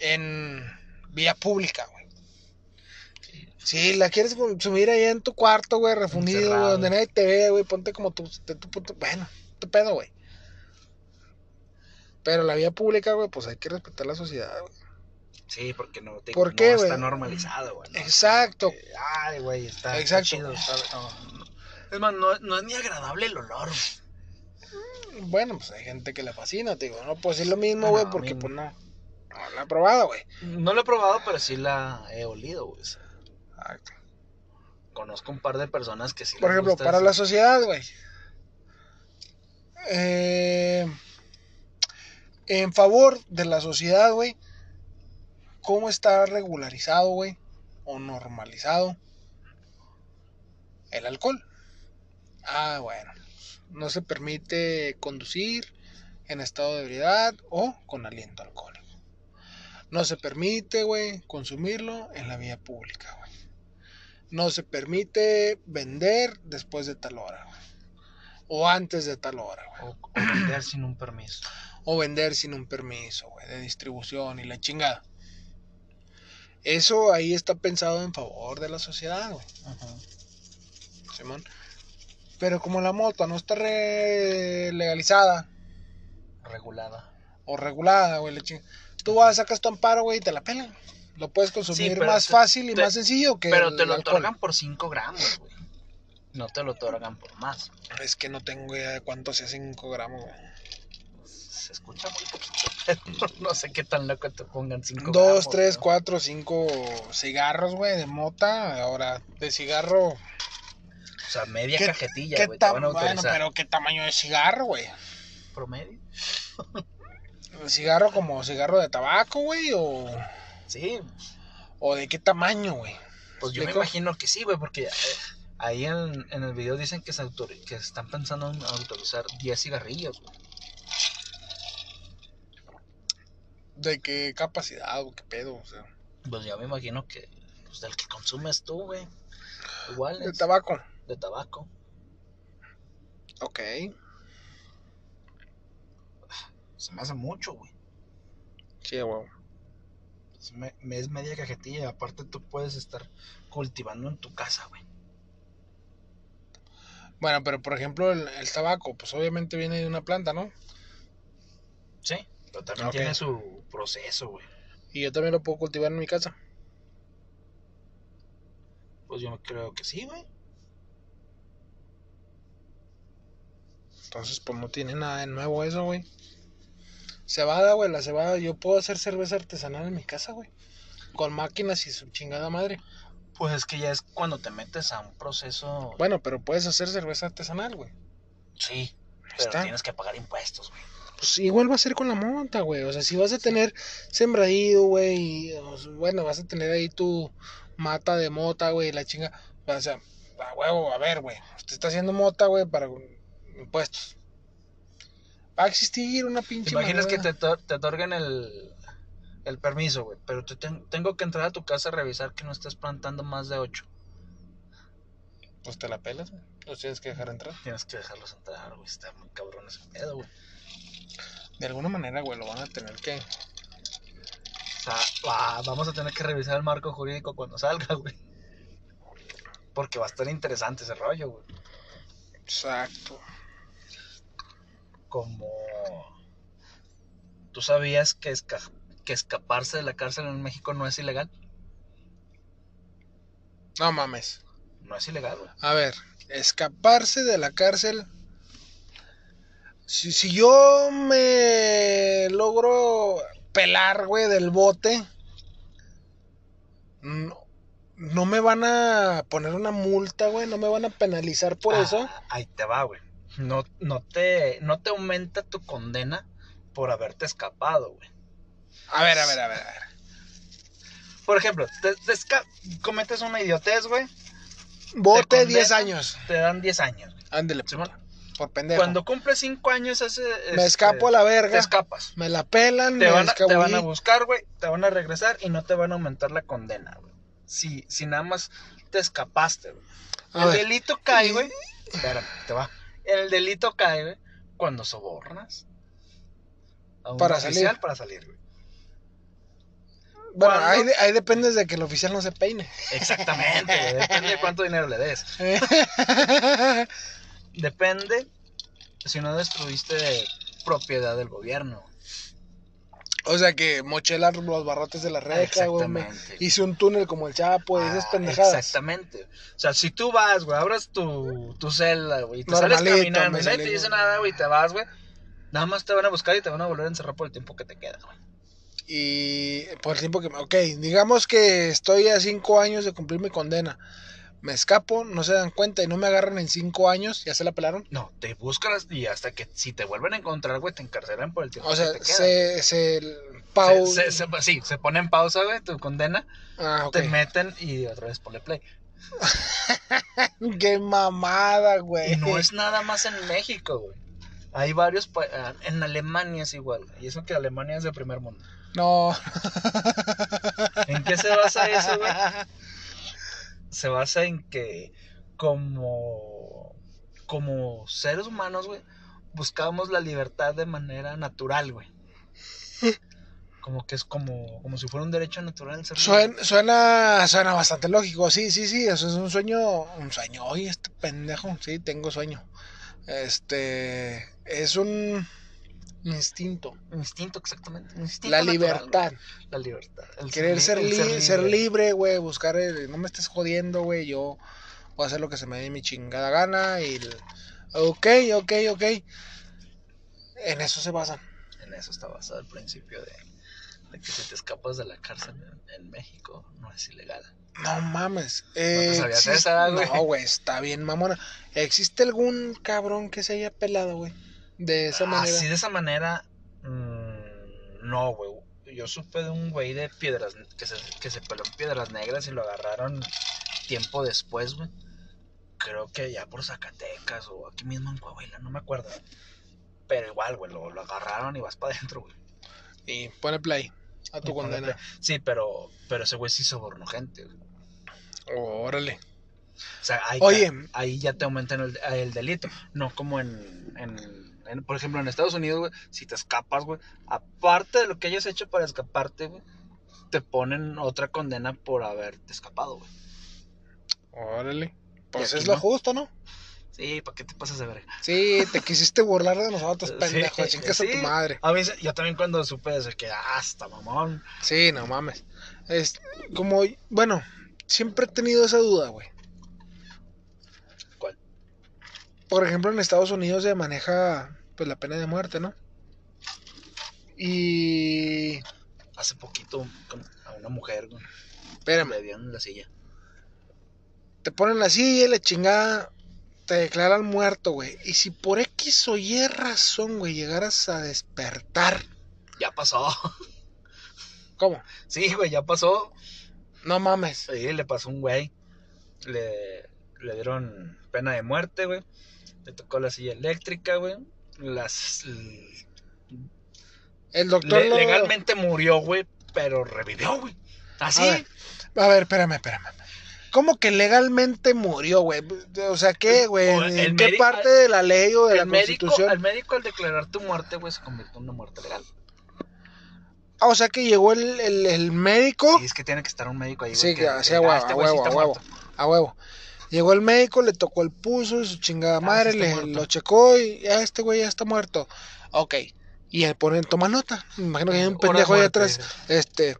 En vía pública, güey. Si la quieres consumir ahí en tu cuarto, güey, refundido, Encerrado. donde nadie te ve, güey, ponte como tu, tu puto- bueno, tu pedo, güey. Pero la vía pública, güey, pues hay que respetar la sociedad, güey. Sí, porque no, te, ¿Por no qué, está normalizado, güey. ¿no? Exacto. Ay, güey, está, está chido. ¿sabes? No, no. Es más, no, no es ni agradable el olor. güey. Bueno, pues hay gente que le fascina, te digo. No puedo decir lo mismo, güey, porque no. pues no. No la he probado, güey. No lo he probado, pero sí la he olido, güey. Exacto. Conozco un par de personas que sí Por les ejemplo, gusta para eso. la sociedad, güey. Eh, en favor de la sociedad, güey. ¿Cómo está regularizado, güey? O normalizado el alcohol. Ah, bueno. No se permite conducir en estado de ebriedad o con aliento alcohólico. No se permite, güey, consumirlo en la vía pública, güey. No se permite vender después de tal hora, güey. O antes de tal hora, güey. O, o vender sin un permiso. O vender sin un permiso, güey, de distribución y la chingada. Eso ahí está pensado en favor de la sociedad, güey. Simón. Pero como la moto no está re- legalizada Regulada. o regulada, güey. Tú vas, sacas tu amparo, güey, y te la pelan. Lo puedes consumir más te- fácil y te- más sencillo que Pero te lo alcohol. otorgan por 5 gramos, güey. No te lo otorgan por más. Es que no tengo idea de cuánto sea 5 gramos, güey. Se escucha muy poquito. no sé qué tan loco te pongan 5 Dos, tres, cuatro, cinco cigarros, güey, de mota. Ahora, de cigarro. O sea, media ¿Qué- cajetilla, ¿Qué güey. Te ta- van a bueno, pero ¿qué tamaño de cigarro, güey? ¿Promedio? ¿Cigarro como cigarro de tabaco, güey? ¿O, Sí, o de qué tamaño, güey? pues yo me imagino que sí, güey, porque eh, ahí en, en el video dicen que, se que están pensando en autorizar 10 cigarrillos, güey. ¿De qué capacidad o qué pedo? O sea, Pues yo me imagino que pues, del que consumes tú, güey. Igual de tabaco. de tabaco. Ok. Se me hace mucho, güey. Sí, güey. Me- me- es media cajetilla. Aparte, tú puedes estar cultivando en tu casa, güey. Bueno, pero por ejemplo, el, el tabaco, pues obviamente viene de una planta, ¿no? Sí, pero también tiene su proceso, güey. Y yo también lo puedo cultivar en mi casa. Pues yo creo que sí, güey. Entonces, pues no tiene nada de nuevo eso, güey. Cebada, güey, la cebada. Yo puedo hacer cerveza artesanal en mi casa, güey. Con máquinas y su chingada madre. Pues es que ya es cuando te metes a un proceso. Bueno, pero puedes hacer cerveza artesanal, güey. Sí, pero está. tienes que pagar impuestos, güey. Pues igual va a ser con la monta, güey. O sea, si vas a tener sembradío, güey, bueno, vas a tener ahí tu mata de mota, güey, la chinga. O sea, a huevo, a ver, güey. Usted está haciendo mota, güey, para impuestos. Va a existir una ¿Te pinche. imaginas que te, te otorguen el, el permiso, güey? Pero te ten- tengo que entrar a tu casa a revisar que no estés plantando más de 8. Pues te la pelas, güey. Los tienes que dejar entrar. Tienes que dejarlos entrar, güey. Está muy cabrón ese pedo, güey. De alguna manera, güey, lo van a tener que. O sea, va- vamos a tener que revisar el marco jurídico cuando salga, güey. Porque va a estar interesante ese rollo, güey. Exacto. Como... ¿Tú sabías que, esca- que escaparse de la cárcel en México no es ilegal? No mames. No es ilegal, güey. A ver, escaparse de la cárcel. Si, si yo me logro pelar, güey, del bote, no, no me van a poner una multa, güey, no me van a penalizar por Ah, eso. Ahí te va, güey. No, no, te, no te aumenta tu condena por haberte escapado, güey. A ver, a ver, a ver, a ver. Por ejemplo, te, cometes una idiotez, güey. Bote Te 10 condenan. años. Te dan 10 años. Ándele, Simón. Por pendejo. Cuando cumples 5 años, ese, me este, escapo a la Te verga, escapas. me la pelan, Te me van, a, te van a buscar, güey. Te van a regresar y no te van a aumentar la condena, güey. Si, si nada más te escapaste, güey. El ver, delito cae, güey. Espérame, te va. El delito cae, güey, cuando sobornas a un Para oficial salir. para salir, güey. bueno, ahí, ahí dependes de que el oficial no se peine. Exactamente. Depende de cuánto dinero le des. Depende si no destruiste propiedad del gobierno. O sea que moché las- los barrotes de la reja, güey. Hice un túnel como el Chapo y esas Ah, pendejadas. Exactamente. O sea, si tú vas, güey, abres tu, tu celda, güey, y te Normalito, sales caminando y nadie te dice nada, güey, y te vas, güey. Nada más te van a buscar y te van a volver a encerrar por el tiempo que te queda, güey. Y por el tiempo que... Ok, digamos que estoy a cinco años de cumplir mi condena. Me escapo, no se dan cuenta y no me agarran en cinco años. ¿Ya se la pelaron? No, te buscan y hasta que si te vuelven a encontrar, güey, te encarcelan por el tiempo O sea, que te se... se pau- Se- se- sí, se pone en pausa, güey, tu condena, Ah, te meten y otra vez ponle play. Qué mamada, güey. Y no es nada más en México, güey. Hay varios, pa- ah, en Alemania es igual, güey, y eso que Alemania es de primer mundo. No. ¿En qué se basa eso, güey? Se basa en que como, como seres humanos, güey, buscamos la libertad de manera natural, güey. Como que es como, como si fuera un derecho natural ser. Suena, suena, suena bastante lógico, sí, sí, sí, eso es un sueño, un sueño, oye, este pendejo, sí, tengo sueño. Este, es un instinto, Instinto, exactamente. Instinto la libertad. La libertad. El querer li- ser, ser libre, güey, buscar, el- no me estés jodiendo, güey, yo voy a hacer lo que se me dé mi chingada gana y, el- ok, ok, ok, en eso se basan. En eso está basado el principio de, de que si te escapas de la cárcel en, en México no es ilegal. No mames. te Eh, sabías existe- esa, güey? No, güey, está bien, mamona. ¿Existe algún cabrón que se haya pelado, güey? De esa manera. Así de esa manera, no, güey. Yo supe de un güey de piedras que se, que se peló en piedras negras y lo agarraron tiempo después, güey. Creo que ya por Zacatecas o aquí mismo en Coahuila, no me acuerdo. Pero igual, güey, lo, lo agarraron y vas para adentro, güey. Y pone play a tu condena. play. Sí, pero, pero ese güey sí sobornó gente, güey. Órale. O sea, ahí, Oye. ahí ya te aumentan el, el delito. No como en, en, en, por ejemplo, en Estados Unidos, güey, si te escapas, güey, aparte de lo que hayas hecho para escaparte, güey, te ponen otra condena por haberte escapado, güey. Órale. Pues es lo no. justo, ¿no? Sí, ¿para qué te pasas de verga? Sí, te quisiste burlar de nosotros, Sí, pendejo. Chingas a tu sí. madre. A veces, yo también cuando supe eso, que hasta mamón. Sí, no mames. Es como, bueno, siempre he tenido esa duda, güey. ¿Cuál? Por ejemplo, en Estados Unidos se maneja pues la pena de muerte, ¿no? Y Hace poquito a una mujer, güey, espérame, le dieron la silla. te ponen la silla y la chingada te declaran muerto, güey. Y si por X o Y razón, güey, llegaras a despertar, Ya pasó. ¿cómo? Sí, güey, ya pasó. No mames. Sí, le pasó un güey. Le, le dieron pena de muerte, güey. Le tocó la silla eléctrica, güey. Las. El doctor le- lo- legalmente murió, güey, pero revivió, güey. Así. A ver, A ver, espérame, espérame. ¿Cómo que legalmente murió, güey? O sea, ¿qué, güey? ¿En qué médico- parte de la ley o de la médico, constitución? el médico al declarar tu muerte, güey, se convirtió en una muerte legal. Ah, o sea que llegó el, el, el médico. Y es que tiene que estar un médico ahí, güey. Sí, que- a huevo, "Ah, este a sí huevo, está a huevo, muerto". a huevo. Llegó el médico, le tocó el pulso y su chingada Ah, madre, le, muerto. lo checó y ya este güey ya está muerto. Ok. Y él pone, toma nota. Me imagino que hay un pendejo ahí atrás. Este,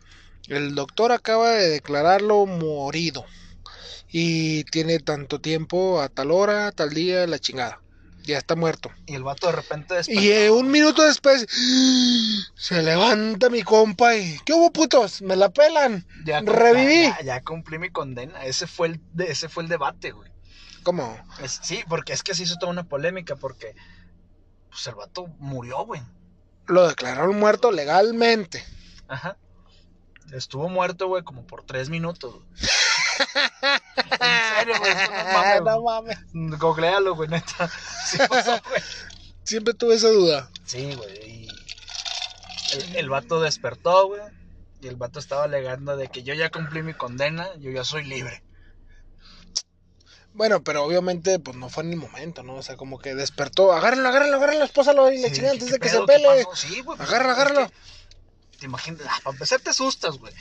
el doctor acaba de declararlo morido. Y tiene tanto tiempo, a tal hora, tal día, la chingada. Ya está muerto. Y el vato de repente despertó. Y eh, un minuto después se levanta mi compa y ¿qué hubo putos? Me la pelan. Ya, reviví. Ya, ya cumplí mi condena. Ese fue el, de- ese fue el debate, güey. ¿Cómo? Es- sí, porque es que se hizo toda una polémica porque pues el vato murió, güey. Lo declararon muerto legalmente. Ajá. Estuvo muerto, güey, como por tres minutos. güey. En serio, güey. No mames, no mames. Googlealo, güey, neta. Sí pasó, güey. Siempre tuve esa duda. Sí, güey. Y el, el vato despertó, güey. Y el vato estaba alegando de que yo ya cumplí mi condena, yo ya soy libre. Bueno, pero obviamente pues no fue en el momento, ¿no? O sea, como que despertó. Agárrenlo, agárrenlo, agárrenlo, espósalo y le Sí, chingada ¿qué antes de que se pele. Sí, güey. pues, Agárralo, agárralo. Te imaginas, ah, para empezar te asustas, güey.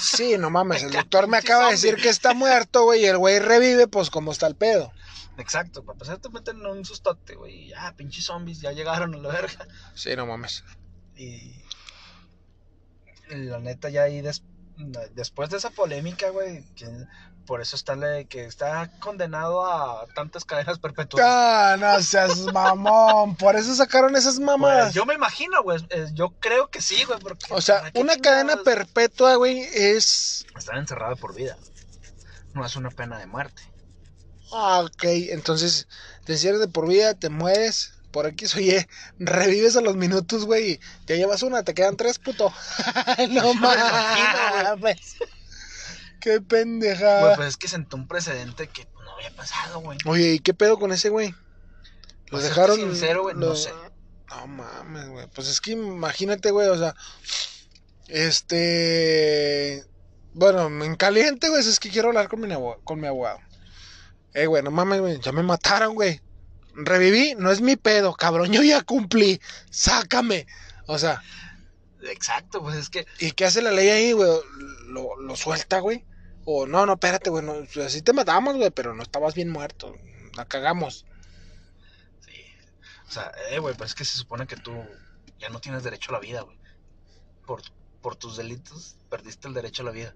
Sí, no mames. El doctor me acaba de decir que está muerto, güey, y el güey revive, pues como está el pedo. Exacto, para empezar te meten en un sustote, güey. y Ya, pinches zombies, ya llegaron a la verga. Sí, no mames. Y la neta ya ahí des- después de esa polémica, güey, por eso está le- que está condenado a tantas cadenas perpetuas. Ah, no seas mamón. Por eso sacaron esas Pues, mamadas. yo me imagino, güey, yo creo que sí, güey, porque O sea, ¿para qué una cadena perpetua, güey, es. Estar encerrado por vida. No es una pena de muerte. Ah, ok. Entonces, te encierras de por vida, te mueres. Por aquí oye, revives a los minutos, güey. y Ya llevas una, te quedan tres, puto. no mames. Qué Güey, pendejada. pues es que sentó un precedente que no había pasado, güey. Oye, ¿y qué pedo con ese güey? Lo Pues, dejaron. sincero, güey, no sé. No mames, güey. Pues es que imagínate, güey, o sea. Este. Bueno, en caliente, güey, es que quiero hablar con mi, con mi abogado. Eh, güey, no mames, güey, ya me mataron, güey. Reviví, no es mi pedo, cabrón, yo ya cumplí. Sácame. O sea, Exacto, pues es que ¿y qué hace la ley ahí, güey? ¿Lo, lo suelta, güey? O no, no, espérate, güey, no, así te matamos, güey, pero no estabas bien muerto. La cagamos. Sí. O sea, eh, güey, pues es que se supone que tú ya no tienes derecho a la vida, güey. Por, por tus delitos perdiste el derecho a la vida.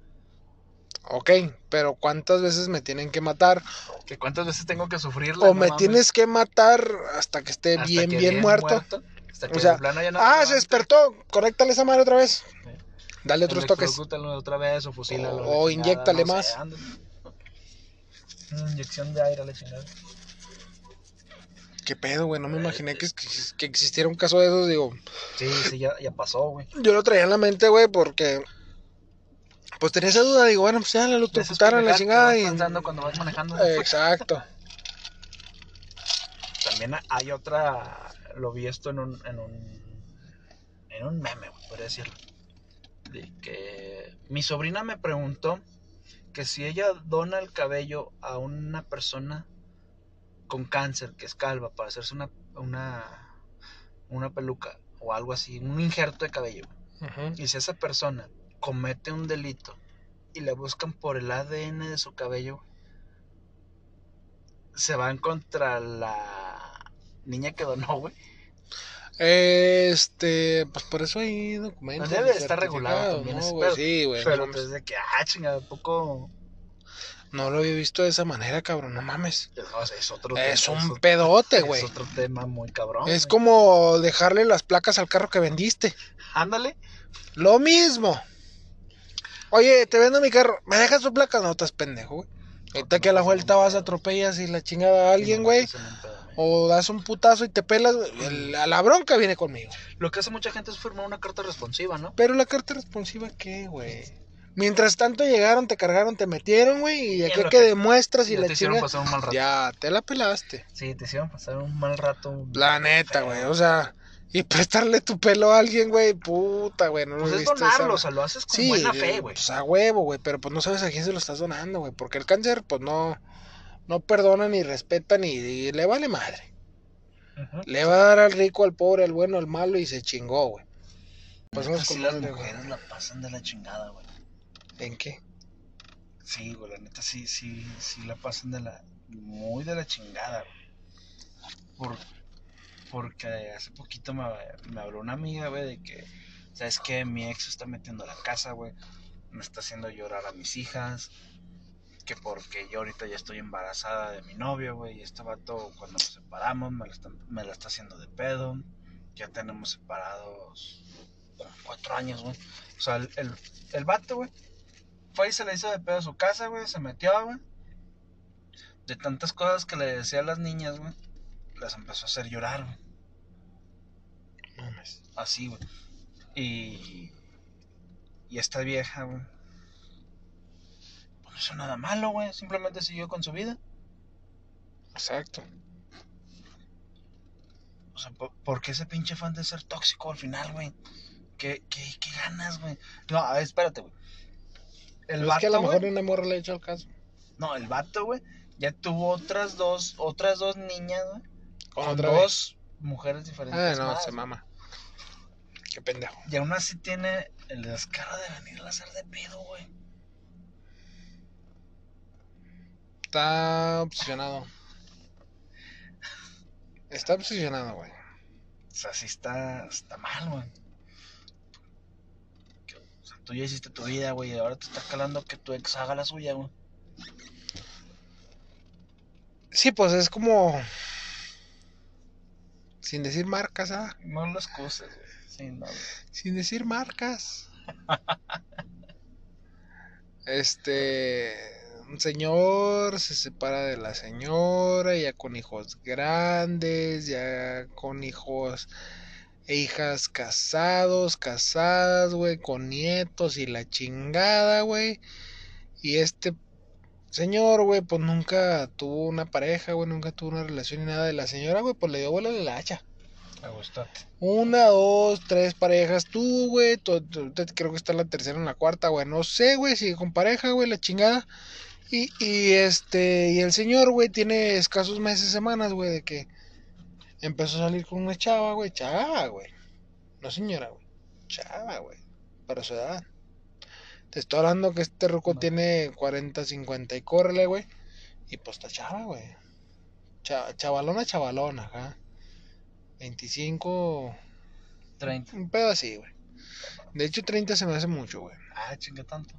Ok, pero ¿cuántas veces me tienen que matar? ¿Que ¿Cuántas veces tengo que sufrirla? O No me mames. tienes que matar hasta que esté Hasta bien, que bien muerto. Hasta que O sea, de plano ya no ah, se despertó. Conéctale esa madre otra vez. Dale otros toques. Otra vez o fusílalo. O- o no sé, más. Una inyección de aire a la chingada. ¿Qué pedo, güey? No me imaginé que, que existiera un caso de esos. Digo, Sí, sí, ya, ya pasó, güey. yo lo traía en la mente, güey, porque. Pues tenía esa duda. Digo, bueno, pues ya la electrocutaron la pendejadas que chingada. vas Y... pensando cuando vas manejando. Exacto. También hay otra, lo vi esto en un, en un, en un meme, güey, podría decirlo. De que mi sobrina me preguntó que si ella dona el cabello a una persona con cáncer, que es calva, para hacerse una, una, una peluca o algo así, un injerto de cabello. Ujú. Y si esa persona comete un delito y le buscan por el ADN de su cabello, se van contra la niña que donó, güey. Este, pues por eso hay documentos. Pues debe de estar regulado también ¿no, güey? Sí, güey. Pero no mames. desde que, ah, chinga, poco. No lo había visto de esa manera, cabrón. No mames. No, es otro Es tema, un pedote, Es güey. otro tema muy cabrón. Es güey. como dejarle las placas al carro que vendiste. Ándale. Lo mismo. Oye, te vendo mi carro. ¿Me dejas tu placa? No, estás pendejo, güey. Ahorita que a la vuelta vas, atropellas y la chingada a alguien, güey. un. O das un putazo y te pelas. el- a la bronca viene conmigo. Lo que hace mucha gente es firmar una carta responsiva, ¿no? Pero la carta responsiva, ¿qué, güey? Mientras tanto llegaron, te cargaron, te metieron, güey. Y Y aquí en lo que que- demuestras y Ya la te hicieron pasar un mal rato. Ya, te la pelaste. Sí, te hicieron pasar un mal rato. La neta, güey. O sea, y prestarle tu pelo a alguien, güey. Puta, güey. No lo Pues es donarlo, esa- o sea, lo haces con Sí, buena eh, fe, güey. Pues a huevo, güey. Pero pues no sabes a quién se lo estás donando, güey. Porque el cáncer, pues no, no perdona ni respeta ni, y le vale madre. Ujú. Le va a dar al rico, al pobre, al bueno, al malo y se chingó, güey. Pues sí con las güey. mujeres la pasan de la chingada, güey. ¿En qué? Sí, güey, la neta sí, sí, sí la pasan de la, muy de la chingada, güey. Por, porque hace poquito me, me habló una amiga, güey, de que, ¿sabes qué? Mi ex está metiendo a la casa, güey. Me está haciendo llorar a mis hijas. Que porque yo ahorita ya estoy embarazada de mi novio, güey. Y este vato, cuando nos separamos, me la, está, me la está haciendo de pedo. Ya tenemos separados cuatro años, güey. O sea, el, el, el vato, güey, fue y se le hizo de pedo a su casa, güey. Se metió, güey. De tantas cosas que le decía a las niñas, güey. Las empezó a hacer llorar, güey. Mames. Así, güey. Y. Y esta vieja, güey. Pues no hizo nada malo, güey. Simplemente siguió con su vida. Exacto. O sea, ¿por, por qué ese pinche fan de ser tóxico al final, güey? ¿Qué, qué, qué ganas, güey? No, a ver, espérate, güey. El Pero es que a vato, lo mejor una morra le ha hecho el caso. No, el vato, güey. Ya tuvo otras dos, otras dos niñas, güey. Con vez. dos mujeres diferentes. Ah, no, más, se mama. Qué pendejo. Y aún así tiene el descaro de venirla a hacer de pedo, güey. Está obsesionado. Está obsesionado, güey. O sea, sí está, está mal, güey. Que, O sea, tú ya hiciste tu vida, güey, y ahora te está calando que tu ex haga la suya, güey. Sí, pues es como. Sin decir marcas, ¿ah? No güey. Sí, no, güey. Sin decir marcas. Este. Un señor se separa de la señora, ya con hijos grandes, ya con hijos e hijas casados, casadas, güey, con nietos y la chingada, güey. Y este señor, güey, pues nunca tuvo una pareja, güey, nunca tuvo una relación ni nada de la señora, güey, pues le dio vuelo de la hacha. Agustate. Una, dos, tres parejas tú, güey. Creo que está la tercera en la cuarta, güey. No sé, güey, sigue con pareja, güey, la chingada. Y, y este, y el señor, güey, tiene escasos meses, semanas, güey, de que empezó a salir con una chava, güey. Chava, güey. No señora, güey. Chava, güey. Para su edad. Te estoy hablando que este ruco No. tiene 40, 50 y córrele, güey. Y pues está chava, güey. Cha- chavalona, chavalona, ajá. 25, 30. un pedo así, güey. De hecho, 30 se me hace mucho, güey. Ah, chinga tanto.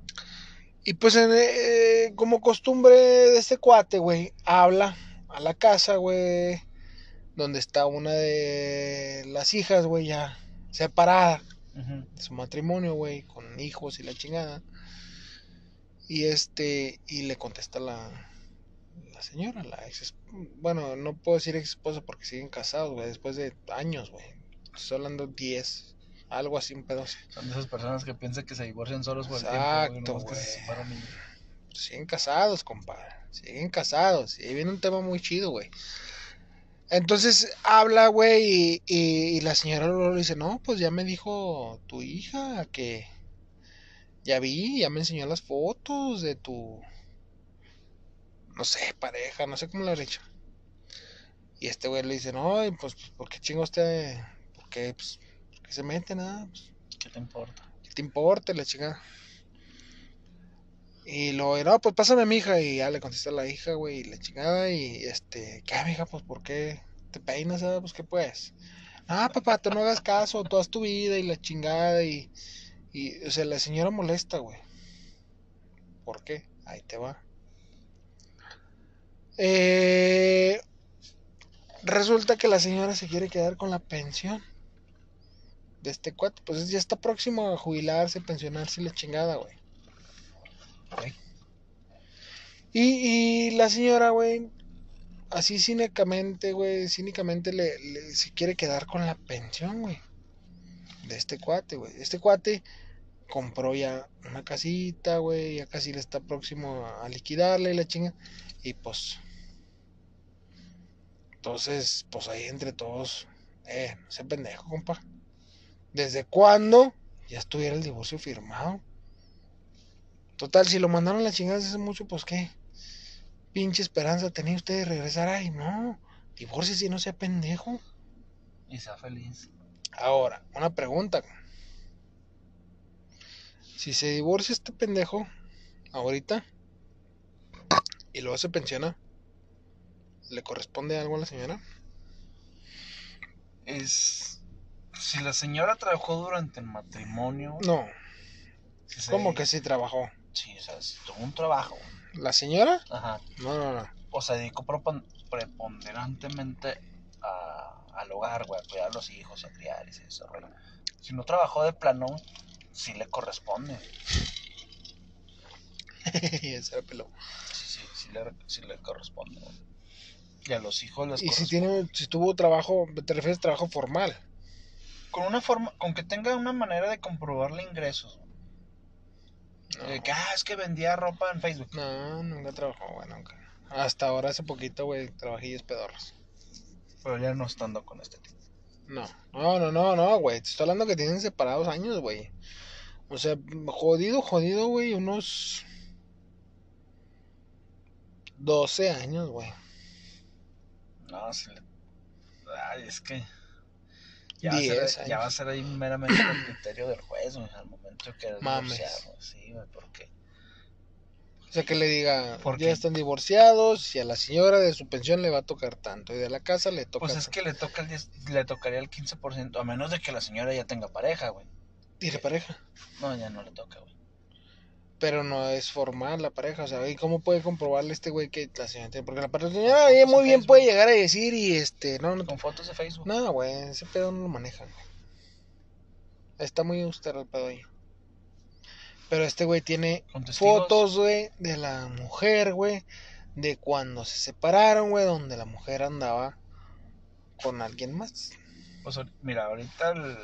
Y pues, en, eh, como costumbre de este cuate, güey, habla a la casa, güey. donde está una de las hijas, güey, ya separada Su matrimonio, güey, con hijos y la chingada. Y este, y le contesta la, la señora, la ex, bueno, no puedo decir ex esposa porque siguen casados, güey, después de años, güey. Estoy hablando 10, algo así, un pedo. Son de esas personas que piensan que se divorcian solos por el Exacto, tiempo. se güey. separan y- Siguen casados, compadre. Siguen casados. Y ahí viene un tema muy chido, güey. Entonces habla, güey, y, y- y la señora le dice, no, pues ya me dijo tu hija que ya vi, ya me enseñó las fotos de tu, no sé, pareja, no sé cómo le ha dicho. Y este güey le dice, no, y pues, ¿por qué chingo usted? ¿Por qué, pues, por qué se mete nada? Pues, ¿Qué te importa? ¿Qué te importa la chica? Y luego, no, pues pásame a mi hija. Y ya le contesta la hija, güey, y la chingada. Y este, ¿qué, mija? Pues, ¿por qué te peinas? ah? Pues, ¿qué pues? Ah, papá, tú no hagas caso, haz tu vida y la chingada. Y, y o sea, la señora molesta, güey. ¿Por qué? Ahí te va. Eh, resulta que la señora se quiere quedar con la pensión de este cuate. Pues ya está próximo a jubilarse, pensionarse y la chingada, güey. Y, la señora, güey, así cínicamente, güey, cínicamente le, se quiere quedar con la pensión, güey. De este cuate, güey. Este cuate compró ya una casita, güey, ya casi le está próximo a, a liquidarle la chinga. Y pues... Entonces, pues ahí entre todos, eh, sé pendejo, compa. ¿Desde cuándo ya estuviera el divorcio firmado? Total, si lo mandaron a la chingada hace mucho, pues qué. Pinche esperanza tenía usted de regresar. Ay, no. Divorcio si no sea pendejo. Y sea feliz. Ahora, una pregunta. Si se divorcia este pendejo ahorita y luego se pensiona, ¿le corresponde algo a la señora? Es. Si la señora trabajó durante el matrimonio. No. si se ¿Cómo que sí trabajó? Sí, o sea, si tuvo un trabajo. ¿La señora? Ajá. No, no, no. O se dedicó preponderantemente a- al hogar, güey, a cuidar a los hijos, a criar y ese rollo. Si no trabajó de plano, sí le corresponde. Ese era pelo. Sí, sí, sí le, sí le corresponde. güey. Y a los hijos les Y si tiene, si tuvo trabajo, te refieres a trabajo formal. Con una forma, con que tenga una manera de comprobarle ingresos. Güey. No, De que, ah, es que vendía ropa en Facebook. no nunca trabajó, güey, nunca. Hasta ahora hace poquito, güey, trabajillos pedorros. Pero ya no estando con este tipo. No, no, no, no, no, güey. Te estoy hablando que tienen separados años, güey. O sea, jodido, jodido, güey, unos 12 años, güey. No, sí le... Ay, es que... Ya va, a ser, ya va a años. ser ahí meramente el criterio del juez, güey, al momento querer Mames. Sí, güey, porque... O sea, que le diga, ¿Por ya están divorciados y a la señora de su pensión le va a tocar tanto y de la casa le toca Pues es que le toca el 10 le tocaría el 15%, a menos de que la señora ya tenga pareja, güey. Tiene pareja. No, ya no le toca, güey. Pero no es formal la pareja, o sea, ¿y cómo puede comprobarle este güey que la señora tiene? Porque la pareja, señora, muy bien puede llegar a decir y este, no, no, Con fotos de Facebook. no, güey, ese pedo no lo manejan, güey. Está muy austero el pedo ahí. Pero este güey tiene fotos, güey, de la mujer, güey, de cuando se separaron, güey, donde la mujer andaba con alguien más. Pues mira, ahorita el-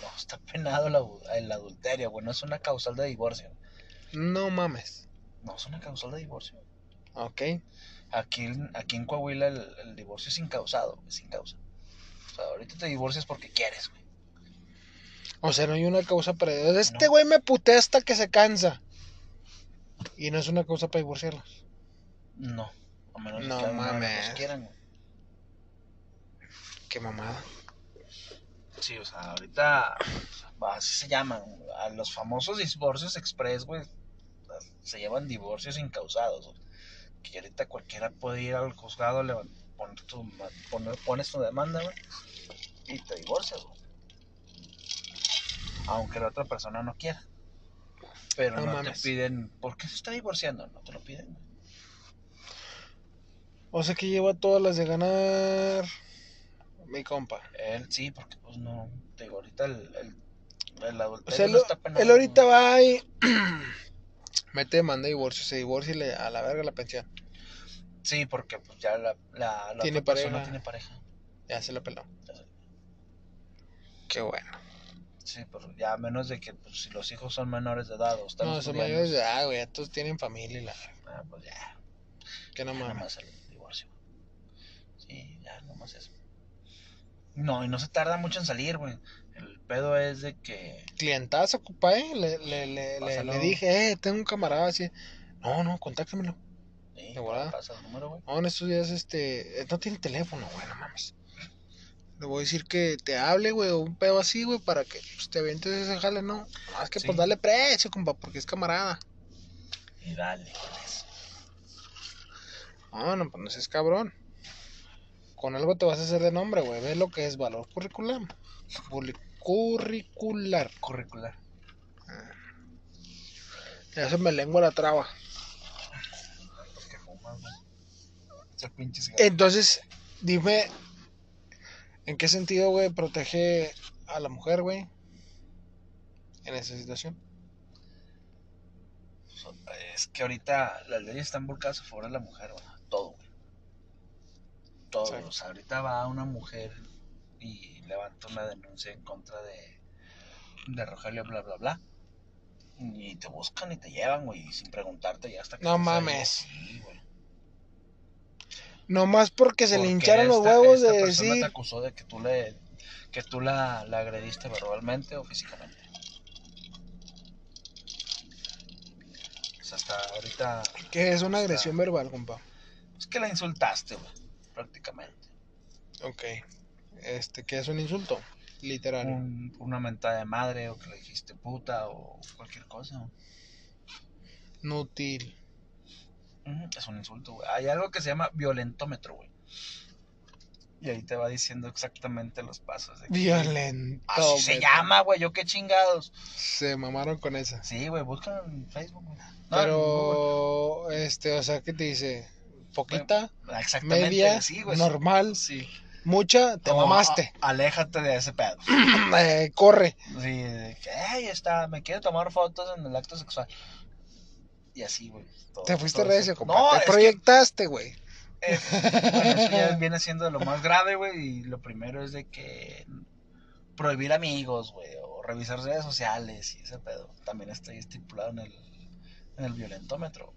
no está penado el, abu- el adulterio, güey. No es una causal de divorcio. No mames. No es una causal de divorcio. Ok. Aquí, en- aquí en Coahuila el, el divorcio es incausado, güey, sin causa. O sea, ahorita te divorcias porque quieres, güey. O sea, no hay una causa para... Este No. güey me putea hasta que se cansa. Y no es una causa para divorciarlos. No, a menos No que mames. quieran, güey. Qué mamada. Sí, o sea, ahorita bah, así se llaman. A los famosos divorcios express, güey, se llaman divorcios incausados. Que ahorita cualquiera puede ir al juzgado, levan- poner tu, pones tu demanda, güey, y te divorcias, güey. Aunque la otra persona no quiera. Pero No no, mames. te piden, ¿por qué se está divorciando? No te lo piden, güey. O sea que lleva todas las de ganar mi compa. Él sí, porque pues no, te digo, ahorita el, el, el O adulterio sea, él, no está penado. él ahorita va y mete demanda de divorcio, se divorcia y le a la verga la pensión. Sí, porque pues ya la, la, la Tiene otra persona pareja. tiene pareja. Ya se la peló. Ya. Qué bueno. Sí, pero ya a menos de que pues, si los hijos son menores de edad o están No, son mayores de edad, güey. Todos tienen familia y la ah, pues ya, Que no mames. nomás el divorcio. Sí, ya nomás eso. No, y no se tarda mucho en salir, güey. El pedo es de que Clientazo, compa, eh. Le, le, le, le, le dije, eh, tengo un camarada así. No, no, contáctamelo. sí, ¿De volada? pasa el número, güey. No, en estos días, este. eh, No tiene teléfono, güey, no mames. Le voy a decir que te hable, güey, o un pedo así, güey, para que pues, te avientes ese jale, ¿no? No, es que Sí. pues dale precio, compa, porque es camarada. Y dale, ¿quién es? No, no, pues no seas cabrón. Con algo te vas a hacer de nombre, güey. Ve lo que es valor curricular. Curri- Curricular. Curricular. Ya se me lengua la traba. Entonces, dime, ¿en qué sentido, güey, protege a la mujer, güey? En esa situación. Es que ahorita las leyes están volcadas a favor de la mujer, güey. Todo, güey. Todo. Exacto. O sea, ahorita va una mujer y levanta una denuncia en contra de, de Rogelio, bla, bla, bla. Y te buscan y te llevan, güey, sin preguntarte ya hasta que... No ahí. mames. Sí, güey. Nomás porque se le Porque hincharon los huevos esta de persona decir. te acusó de que tú le que tú la, la agrediste verbalmente o físicamente. O sea, hasta ahorita Que es una agresión verbal, compa. es que la insultaste, güey, prácticamente. Ok. Este, que es un insulto. Literario. Un- una mentada de madre o que le dijiste puta o cualquier cosa. Nútil. Ujú, Es un insulto, güey. Hay algo que se llama violentómetro, güey. Y ahí te va diciendo exactamente los pasos. de que- Violento. Así se llama, güey. Yo qué chingados. Se mamaron con esa. Sí, güey, búscalo en Facebook, güey. No, en Google. Pero, este, o sea, ¿qué te dice? Poquita, Exactamente, media, sí, güey. normal, Sí. mucha, te Como, mamaste. a- aléjate de ese pedo. Eh, corre. Sí, ay, está, me quiere tomar fotos en el acto sexual. Y así, güey. todo- Te fuiste recio, compa. No, te proyectaste, güey. eh, bueno, eso ya viene siendo lo más grave, güey. Y lo primero es de que prohibir amigos, güey. O revisar redes sociales y ese pedo. También está ahí estipulado en el, en el violentómetro.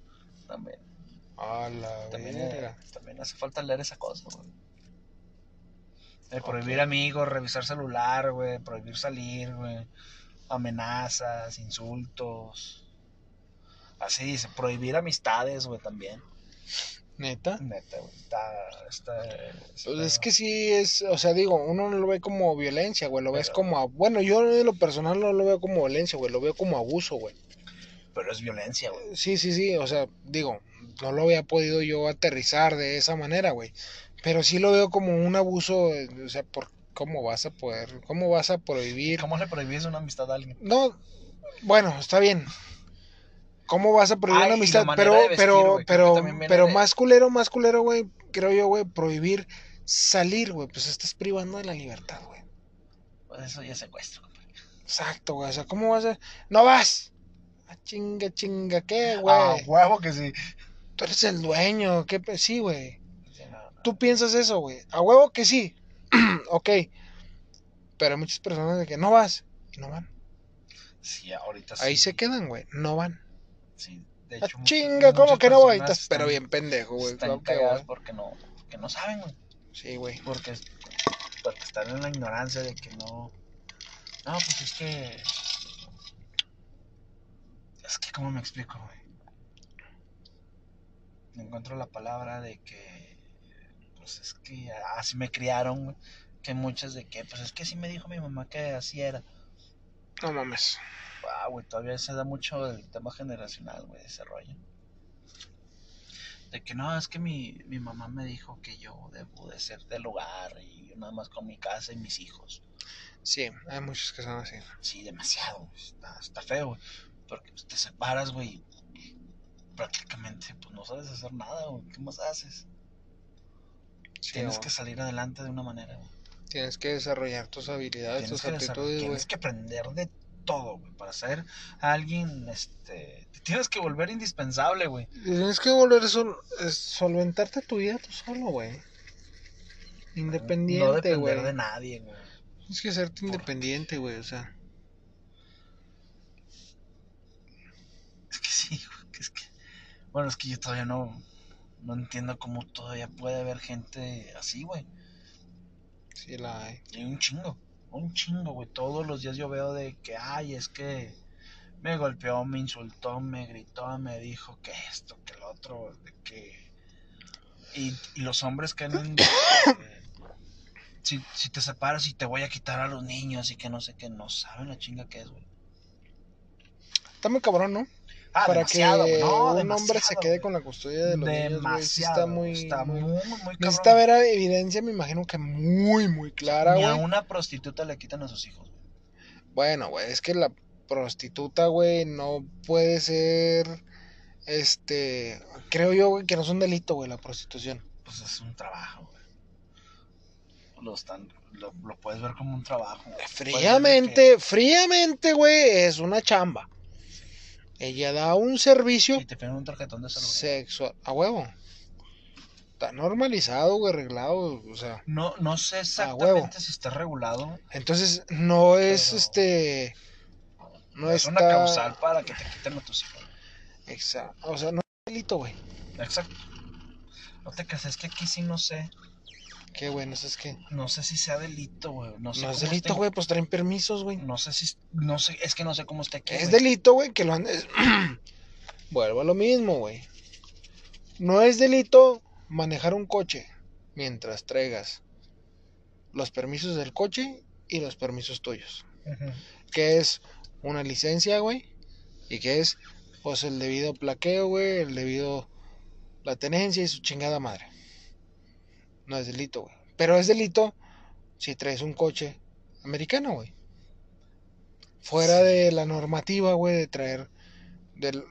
También. A la También, eh, verga. también hace falta leer esa cosa, güey. Eh, prohibir amigos, revisar celular, güey. Prohibir salir, güey. Amenazas, insultos. Así dice, prohibir amistades, güey, también. Neta. Neta, güey. Está, está, Pues es que sí es, o sea, digo, uno no lo ve como violencia, güey, lo ves Pero- como, a- bueno, yo en lo personal no lo veo como violencia, güey, lo veo como abuso, güey. Pero es violencia, güey. Sí, sí, sí, o sea, digo, no lo había podido yo aterrizar de esa manera, güey, pero sí lo veo como un abuso, o sea, por cómo vas a poder, cómo vas a prohibir. ¿Cómo le prohibís una amistad a alguien? No, bueno, está bien. ¿Cómo vas a prohibir Ay, una amistad? Pero, vestir, pero, pero, pero de- más culero, más culero, güey, creo yo, güey, prohibir salir, güey, pues estás privando de la libertad, güey. Pues eso ya es secuestro, compadre. Exacto, güey, o sea, ¿cómo vas a...? ¡No vas! Ah, chinga, chinga, ¿qué, güey? Ah, huevo que sí. Tú eres el dueño, ¿qué? Sí, güey. Tú piensas eso, güey. A huevo que sí. ok. Pero hay muchas personas de que no vas y no van. Sí, ahorita Ahí sí. se quedan, güey. No van. Sí, de Ah, hecho, chinga, ¿cómo que no voy? Estás pero bien pendejo, güey. Están Claro cagadas porque no, porque no saben, güey. Sí, güey. Porque, porque están en la ignorancia de que no. No, pues es que. Es que, ¿cómo me explico, güey? Encuentro la palabra de que. Pues es que así me criaron. Que muchas de que, pues es que sí me dijo mi mamá que así era. No mames. Ah, güey, todavía se da mucho el tema generacional, güey, ese rollo. De que no, es que mi, mi mamá me dijo que yo debo de ser del hogar y yo nada más con mi casa y mis hijos. Sí, hay muchos que son así. Sí, demasiado, güey, está, está feo, güey. Porque pues, te separas, güey, prácticamente pues no sabes hacer nada, güey. ¿Qué más haces? Sí, Tienes que salir adelante de una manera. güey. Tienes que desarrollar tus habilidades, Tienes tus aptitudes, güey. tienes que aprender de todo, güey. Para ser alguien, este. Te tienes que volver indispensable, güey. Tienes que volver a sol- es solventarte tu vida tú solo, güey. no Independiente, depender güey. de nadie, güey. Tienes que serte independiente, güey, o sea. Es que sí, güey, que es que. Bueno, es que yo todavía no. No entiendo cómo todavía puede haber gente así, güey. Sí la hay. Hay un chingo. Un chingo, güey. Todos los días yo veo de que, ay, es que me golpeó, me insultó, me gritó, me dijo que esto, que el otro, de que. Y, y los hombres que si, si te separas y te voy a quitar a los niños y que no sé qué, no saben la chinga que es, güey. Está muy cabrón, ¿no? Ah, Para demasiado, que. No, un demasiado, hombre se quede con la custodia de los niños, güey. Sí Demasiado. está muy. Está muy- muy. Necesita ver evidencia, me imagino que muy, muy clara, Ni a güey. una prostituta le quitan a sus hijos, güey. Bueno, güey, es que la prostituta, güey, no puede ser. Este. Creo yo, güey, que no es un delito, güey, la prostitución. Pues es un trabajo, güey. Lo, están, lo, lo puedes ver como un trabajo. de Fríamente, fríamente, güey, es una chamba. Ella da un servicio Y te piden un tarjetón de salud. sexual. A huevo. Está normalizado, güey, arreglado, o sea. No, no sé exactamente si está regulado. Entonces, no es Pero- este. No es está. una causal para que te quiten a tus hijos. Exacto. O sea, no es delito, güey. Exacto. No te cases, es que aquí sí no sé. Qué bueno, eso es que. No sé si sea delito, güey. No, sé No es delito, güey, pues traen permisos, güey. No sé si. No sé, es que no sé cómo está aquí. Es delito, güey, que lo andes. Vuelvo a lo mismo, güey. No es delito manejar un coche mientras traigas los permisos del coche y los permisos tuyos. Que es una licencia, güey. Y que es, pues, el debido plaqueo, güey. El debido. La tenencia y su chingada madre. No es delito, güey. Pero es delito si traes un coche americano, güey. Fuera Sí. de la normativa, güey, de traer. Del,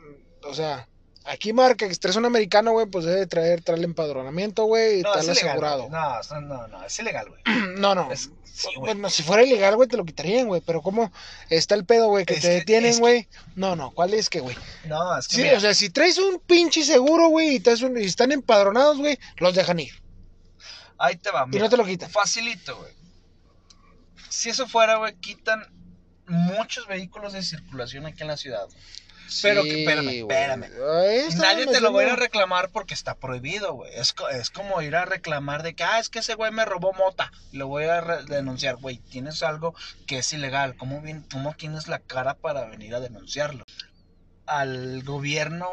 o sea, aquí marca que si traes un americano, güey, pues debe traer, traer el empadronamiento, güey, y No, tal ilegal, asegurado. güey. No, no, no, es ilegal, güey. No, no. Es- sí, güey. bueno, si fuera ilegal, güey, te lo quitarían, güey. Pero ¿cómo está el pedo, güey? Que Es te que- detienen, que- güey. No, no, ¿cuál es que, güey? No, es que. Sí, mira, o sea, si traes un pinche seguro, güey, y, traes un- y están empadronados, güey, los dejan ir. Ahí te va. Y mira. no te lo quitan. Facilito, güey. Si eso fuera, güey, quitan muchos vehículos de circulación aquí en la ciudad. güey. Pero que- espérame, espérame. Y nadie te lo va a ir a reclamar porque está prohibido, güey. Es, es como ir a reclamar de que, ah, es que ese güey me robó mota. Y lo voy a denunciar, güey. Tienes algo que es ilegal. ¿Cómo, bien, ¿Cómo tienes la cara para venir a denunciarlo? Al gobierno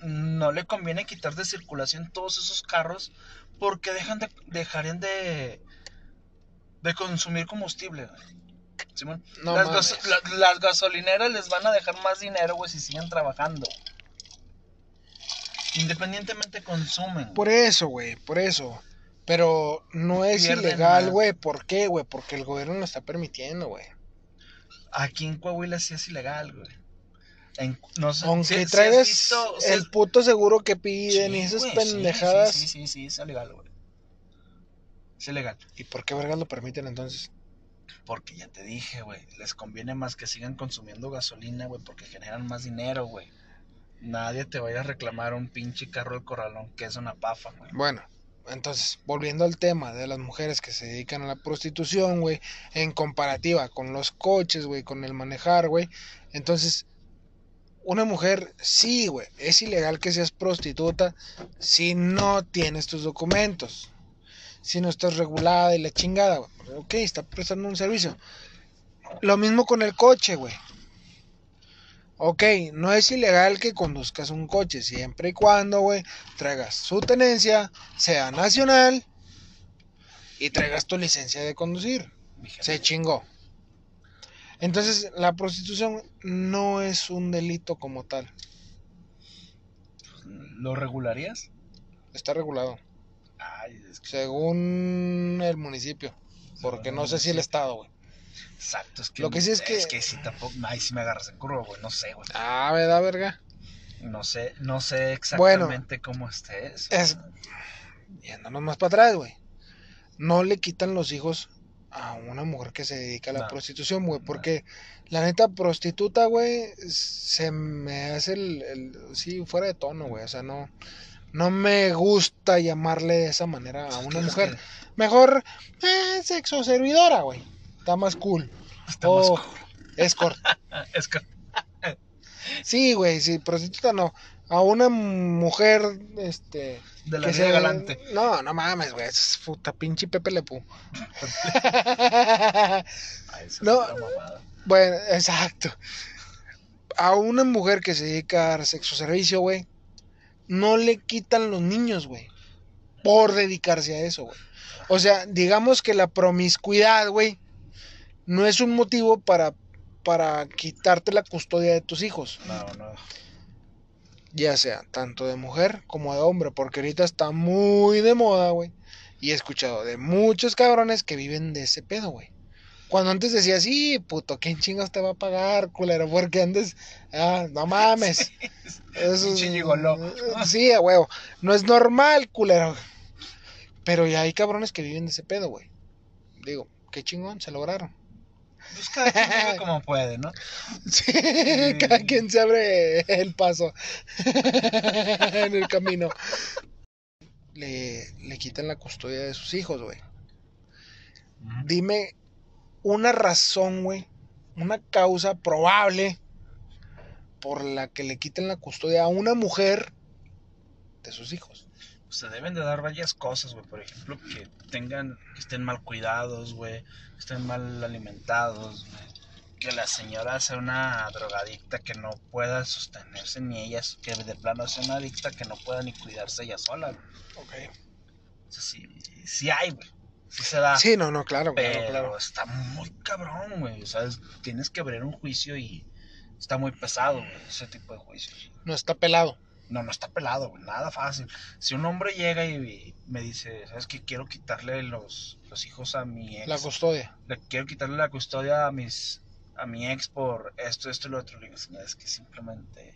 no le conviene quitar de circulación todos esos carros porque dejan de, dejarían de, de consumir combustible, güey. No las, mames. gas- la- las gasolineras les van a dejar más dinero, güey, si siguen trabajando. Independientemente consumen. Por eso, güey, por eso. Pero no es Pierden ilegal, güey. ¿Por qué, güey? Porque el gobierno lo está permitiendo, güey. Aquí en Coahuila sí es ilegal, güy. En- no sé, Aunque si- traigas el puto seguro que piden Sí, y esas pendejadas. Sí, sí, sí, sí, es ilegal, güey. Es ilegal. ¿Y por qué vergas lo permiten entonces? Porque ya te dije, güey. Les conviene más que sigan consumiendo gasolina, güey, porque generan más dinero, güey. Nadie te va a ir a reclamar un pinche carro del corralón que es una pafa, güey. Bueno, entonces, volviendo al tema de las mujeres que se dedican a la prostitución, güey, en comparativa con los coches, güey, con el manejar, güey. Entonces, una mujer, sí, güey, es ilegal que seas prostituta si no tienes tus documentos, si no estás regulada y la chingada, güey. Ok, está prestando un servicio. Lo mismo con el coche, güey. Ok, no es ilegal que conduzcas un coche siempre y cuando, güey, traigas su tenencia, sea nacional y traigas tu licencia de conducir. Se chingó. Entonces, la prostitución no es un delito como tal. ¿Lo regularías? Está regulado, Ay, es que... según el municipio. Porque no sé si el estado, güey. Exacto, es que... Lo que sí es que- Es que sí, tampoco... Ay, sí me agarras en curva, güey. No sé, güey. Ah, ¿verdad, verga? No sé, no sé exactamente cómo esté eso. Es- Yéndonos más para atrás, güey. no le quitan los hijos a una mujer que se dedica a la No. prostitución, güey. No. Porque la neta, prostituta, güey, se me hace el, el- Sí, fuera de tono, güey. O sea, no. No me gusta llamarle de esa manera a una mujer. Mejor, eh, sexo servidora, güey. Está más cool. está más O cool. escort. Es que Sí, güey, sí, prostituta no. A una mujer, este. de la que vida se- galante. No, no mames, güey. Es puta pinche Pepe Lepú. No. bueno, exacto. A una mujer que se dedica a dar sexo servicio, güey, no le quitan los niños, güey. Por dedicarse a eso, güey. O sea, digamos que la promiscuidad, güey, no es un motivo para, para quitarte la custodia de tus hijos. No, no. Ya sea tanto de mujer como de hombre, porque ahorita está muy de moda, güey. Y he escuchado de muchos cabrones que viven de ese pedo, güey. Cuando antes decías, sí, puto, ¿quién chingas te va a pagar, culero? Porque antes, ah, no mames. Eso Pinche es- gigoló. Sí, a huevo. No es normal, culero. Pero ya hay cabrones que viven de ese pedo, güey. Digo, qué chingón, se lograron. Pues cada quien vive como puede, ¿no? Sí, cada quien se abre el paso en el camino. Le, le quitan la custodia de sus hijos, güey. Dime una razón, güey, una causa probable por la que le quiten la custodia a una mujer de sus hijos. Se deben de dar varias cosas, güey. Por ejemplo, que tengan, que estén mal cuidados, güey. Que estén mal alimentados, güey. Que la señora sea una drogadicta que no pueda sostenerse ni ella, que de plano sea una adicta que no pueda ni cuidarse ella sola, güey. Ok. O sea, sí, sí hay, güey. Sí se da. Sí, no, no, claro, claro, pero claro. está muy cabrón, güey. O sea, es- tienes que abrir un juicio y está muy pesado, güey, ese tipo de juicios. No está pelado. No, no está pelado, güey, nada fácil. Si un hombre llega y, y me dice, ¿sabes qué? Quiero quitarle los, los hijos a mi ex. La custodia. Le quiero quitarle la custodia a mis a mi ex por esto, esto y lo otro. Le digo, es que simplemente...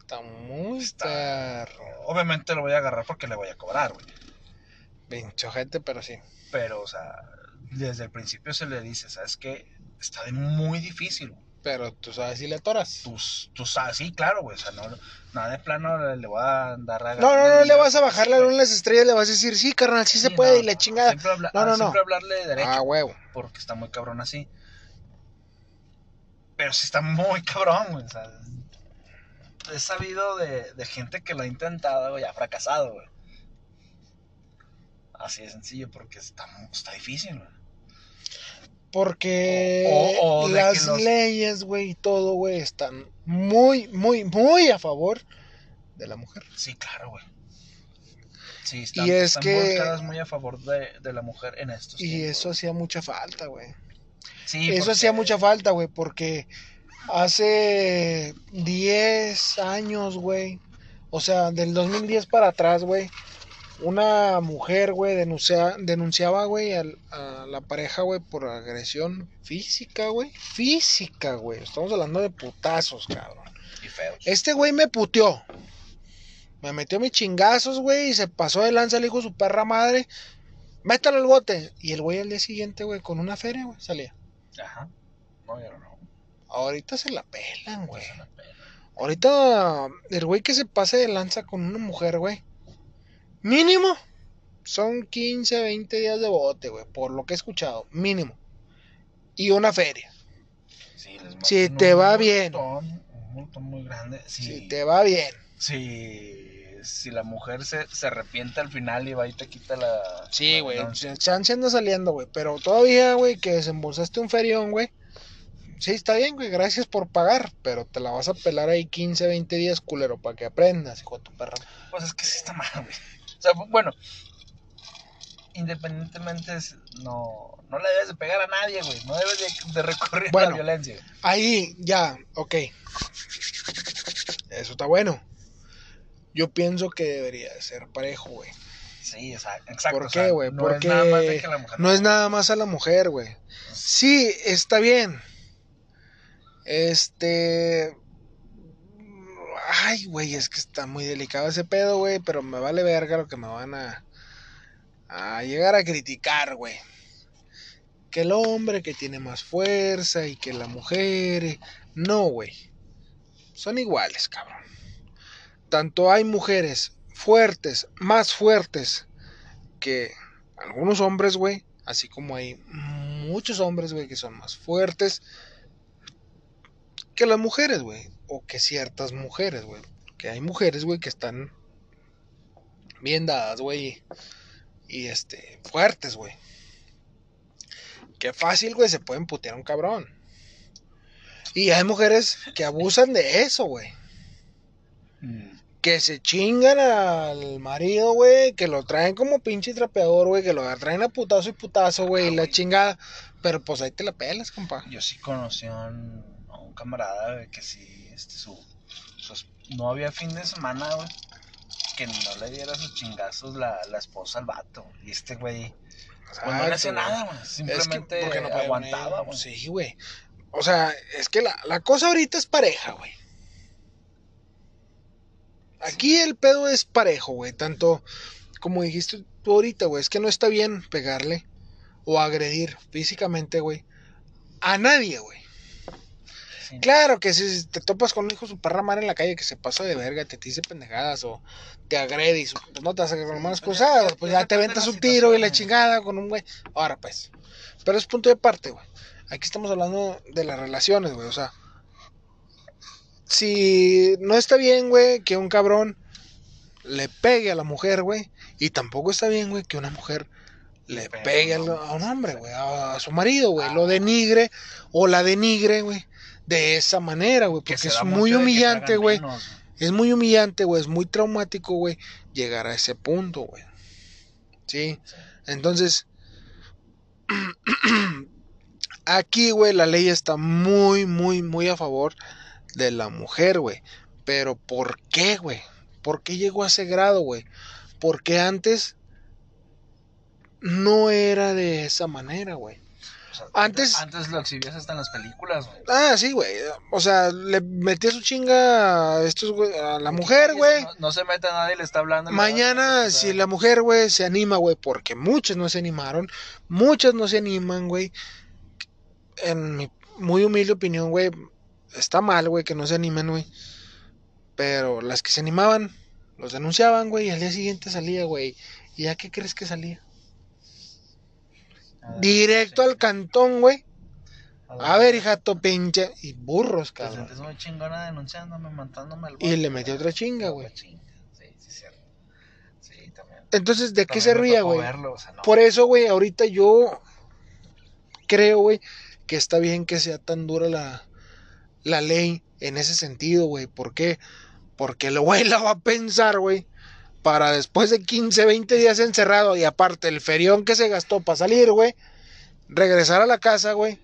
Está muy Está- perro. Obviamente lo voy a agarrar porque le voy a cobrar, güey. Pincho gente, pero sí. Pero, o sea, desde el principio se le dice, ¿sabes qué? Está de muy difícil, güey. Pero tú sabes si le atoras. Tú, tú sabes, sí, claro, güey. O sea, no, nada de plano le, le voy a dar a No, no, no le vas a bajar la luna las estrellas, le vas a decir, sí, carnal, sí, se puede, no, y la chingada. Siempre, habla- No, no, no. hablarle de derecho, Ah, huevo. porque está muy cabrón así. Pero sí está muy cabrón, güey. O sea, he sabido de, de gente que lo ha intentado, güey, ha fracasado, güey. Así de sencillo, porque está, está difícil, güey. Porque O- o de las los- leyes, güey, y todo, güey, están muy, muy, muy a favor de la mujer. Sí, claro, güey. Sí, están, Y es están que- volcadas muy a favor de, de la mujer en estos Y tiempos. eso hacía mucha falta, güey. Sí, Eso porque- hacía mucha falta, güey, porque hace 10 años, güey, o sea, del 2010 para atrás, güey, una mujer, güey, denuncia, denunciaba, güey, a, la pareja, güey, por agresión física, güey. Física, güey. Estamos hablando de putazos, cabrón. Y feos. Este güey me puteó. Me metió mis chingazos, güey, y se pasó de lanza el hijo de su perra madre. Métalo al bote. Y el güey al día siguiente, güey, con una feria, güey, salía. Ajá. No, yo no. Ahorita se la pelan, güey. Ahorita el güey que se pase de lanza con una mujer, güey. Mínimo. Son 15, 20 días de bote, güey. Por lo que he escuchado. Mínimo. Y una feria. Sí, les Si te va bien. Un montón muy grande. Sí, Si te va bien. sí, si la mujer se, se arrepiente al final y va y te quita la. Sí, güey. Chance anda saliendo, güey. Pero todavía, güey, que desembolsaste un ferión, güey. Sí, está bien, güey. Gracias por pagar. Pero te la vas a pelar ahí 15, 20 días, culero, para que aprendas, hijo de tu perra. Pues es que sí está mal, güey. O sea, bueno. Independientemente, no, no le debes de pegar a nadie, güey. No debes de, de recurrir a la violencia. Ahí, ya, ok. Eso está bueno. Yo pienso que debería de ser parejo, güey. Sí, o sea, exacto. ¿Por o sea, qué, güey? No Porque es nada más de que la mujer no es nada más a la mujer, güey. Sí, está bien. Este... Ay, güey, es que está muy delicado ese pedo, güey, pero me vale verga lo que me van a, llegar a criticar, güey. Que el hombre que tiene más fuerza y que la mujer. No, güey. Son iguales, cabrón. Tanto hay mujeres fuertes, más fuertes que algunos hombres, güey. Así como hay muchos hombres, güey, que son más fuertes que las mujeres, güey. O que ciertas mujeres, güey. Que hay mujeres, güey, que están bien dadas, güey. Y este, fuertes, güey. Qué fácil, güey, se pueden putear a un cabrón. Y hay mujeres que abusan de eso, güey. Mm. Que se chingan al marido, güey. Que lo traen como pinche trapeador, güey. Que lo traen a putazo y putazo, güey. Ah, y la güey. chingada. Pero pues ahí te la pelas, compa. Yo sí conocí a un, a un camarada, güey, que sí, este, su, su es- no había fin de semana, güey, que no le diera sus chingazos la, la esposa al vato. Y este güey, pues no le hacía Exacto, güey. nada, güey, Es que, simplemente porque no aguantaba, güey. Sí, güey. O sea, es que la, la cosa ahorita es pareja, güey. Aquí el pedo es parejo, güey. Tanto como dijiste tú ahorita, güey. Es que no está bien pegarle o agredir físicamente, güey. A nadie, güey. Sí. Claro que si te topas con un hijo su perra madre en la calle que se pasa de verga, te dice pendejadas o te agrede y su- pues no te vas a quedar con manos pues cruzadas, pues ya te ventas un tiro y la chingada con un güey. Ahora pues. Pero es punto de parte, güey. Aquí estamos hablando de las relaciones, güey. O sea, si no está bien, güey, que un cabrón le pegue a la mujer, güey. Y tampoco está bien, güey, que una mujer le pegue a un hombre, güey, a, a su marido, güey. Lo denigre o la denigre, güey. De esa manera, güey. Que Porque es muy humillante, güey. Es muy humillante, güey. Es muy traumático, güey. Llegar a ese punto, güey. Sí. Sí. Entonces, aquí, güey, la ley está muy, muy, muy a favor de la mujer, güey. Pero ¿por qué, güey? ¿Por qué llegó a ese grado, güey? Porque antes no era de esa manera, güey. Antes- Antes lo exhibías hasta en las películas, güey. Ah, sí, güey. O sea, le metía su chinga a, estos, güey, a la mujer, güey. No, no se mete a nadie, le está hablando. Mañana, si la mujer, güey, se anima, güey, porque muchas no se animaron, muchas no se animan, güey. En mi muy humilde opinión, güey, está mal, güey, que no se animen, güey. Pero las que se animaban, los denunciaban, güey, y al día siguiente salía, güey. ¿Y ya qué crees que salía? Directo al cantón, güey. A ver, hijato pinche. Y burros, Te cabrón. sientes muy chingona denunciándome, mandándome el Y le metió otra chinga, güey. Sí, sí, cierto. Sí, también. Entonces, ¿de qué servía, tocó güey? Por eso, güey, ahorita yo creo, güey, que está bien que sea tan dura la, la ley en ese sentido, güey. ¿Por qué? Porque el güey la va a pensar, güey, para después de 15, 20 días encerrado y aparte el ferión que se gastó para salir, güey, regresar a la casa, güey,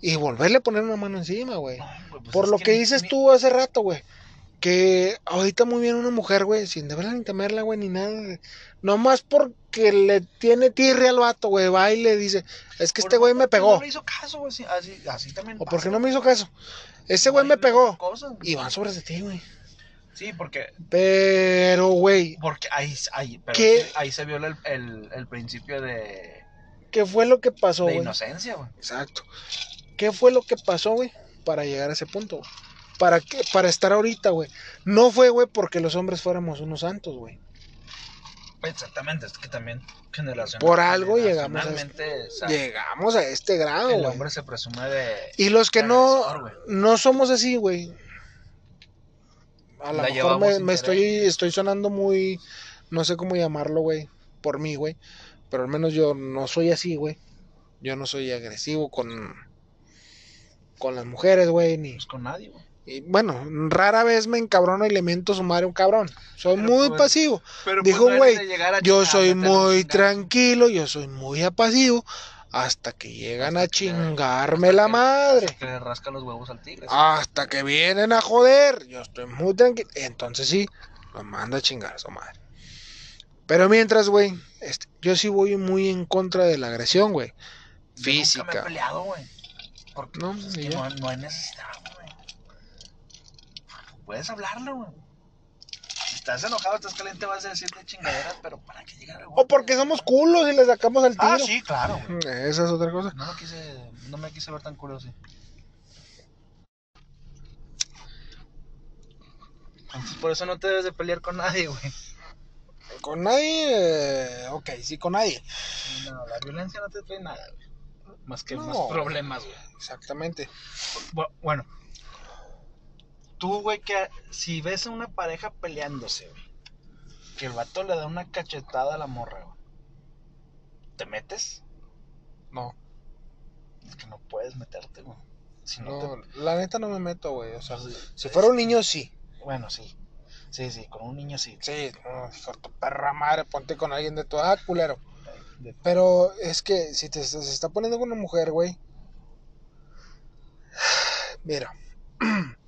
y volverle a poner una mano encima, güey. No, pues Por lo que dices tú hace rato, güey. Que ahorita muy bien una mujer, güey, sin deberla ni temerla, güey, ni nada. Nomás porque le tiene tirre al vato, güey, va y le dice, es que por- este güey me pegó. No le hizo caso, güey. Así, también. O pasa, porque no me hizo caso. Ese güey me pegó. cosas. Y van sobre de ti, güey. Sí, porque, Pero, güey, porque ahí, ahí, pero ¿Qué? ahí se viola el, el, el principio de, ¿qué fue lo que pasó, de güey? inocencia, güey. Exacto. ¿Qué fue lo que pasó, güey? Para llegar a ese punto, güey. ¿Para qué? Para estar ahorita, güey. No fue, güey, porque los hombres fuéramos unos santos, güey. Exactamente, es que también generación. Por algo llegamos a generacionalmente, o sea, Llegamos a este grado, el güey. hombre se presume de. Y los que no, agresor, güey. no somos así, güey. A lo La mejor me, estoy, estoy sonando muy, no sé cómo llamarlo, güey, por mí, güey. Pero al menos yo no soy así, güey. Yo no soy agresivo con, con las mujeres, güey, ni... Pues con nadie, güey. y, bueno, rara vez me encabrono y le miento su madre a un cabrón. Soy Pero, muy pues, pasivo. Pero Dijo un no güey, Yo soy muy tranquilo, yo soy muy apasivo. Hasta que llegan a que- chingarme la madre. hasta Que le rasca los huevos al tigre. Hasta que vienen a joder. Yo estoy muy tranquilo. Entonces sí, lo manda a chingar a su madre. Pero mientras, güey, este, yo sí voy muy en contra de la agresión, güey. Yo Nunca me he Física. peleado, güey. Porque No, pues, es que no, no hay necesidad, güey. Puedes hablarlo, güey. Estás enojado, estás caliente, vas a decirte chingaderas, pero para que llegue O porque somos culos y le sacamos el tiro. Ah, sí, claro. güey. Esa es otra cosa. No me quise, no me quise ver tan curioso. Entonces, por eso no te debes de pelear con nadie, güey. Con nadie, eh, ok, sí, con nadie. No, la violencia no te trae nada, güey. Más que No. más problemas, güey. Exactamente. Bu- Bueno, tú, güey, que si ves a una pareja peleándose, güey, que el vato le da una cachetada a la morra, güey, ¿te metes? No, Es que no puedes meterte, güey. Si no, no, la neta no me meto, güey. O sea, te... si fuera un niño, sí. Bueno, sí. Sí, sí, con un niño sí. Sí, no, hijo tu perra madre, ponte con alguien de tu edad, culero. De- Pero es que si te se está poniendo con una mujer, güey. Mira.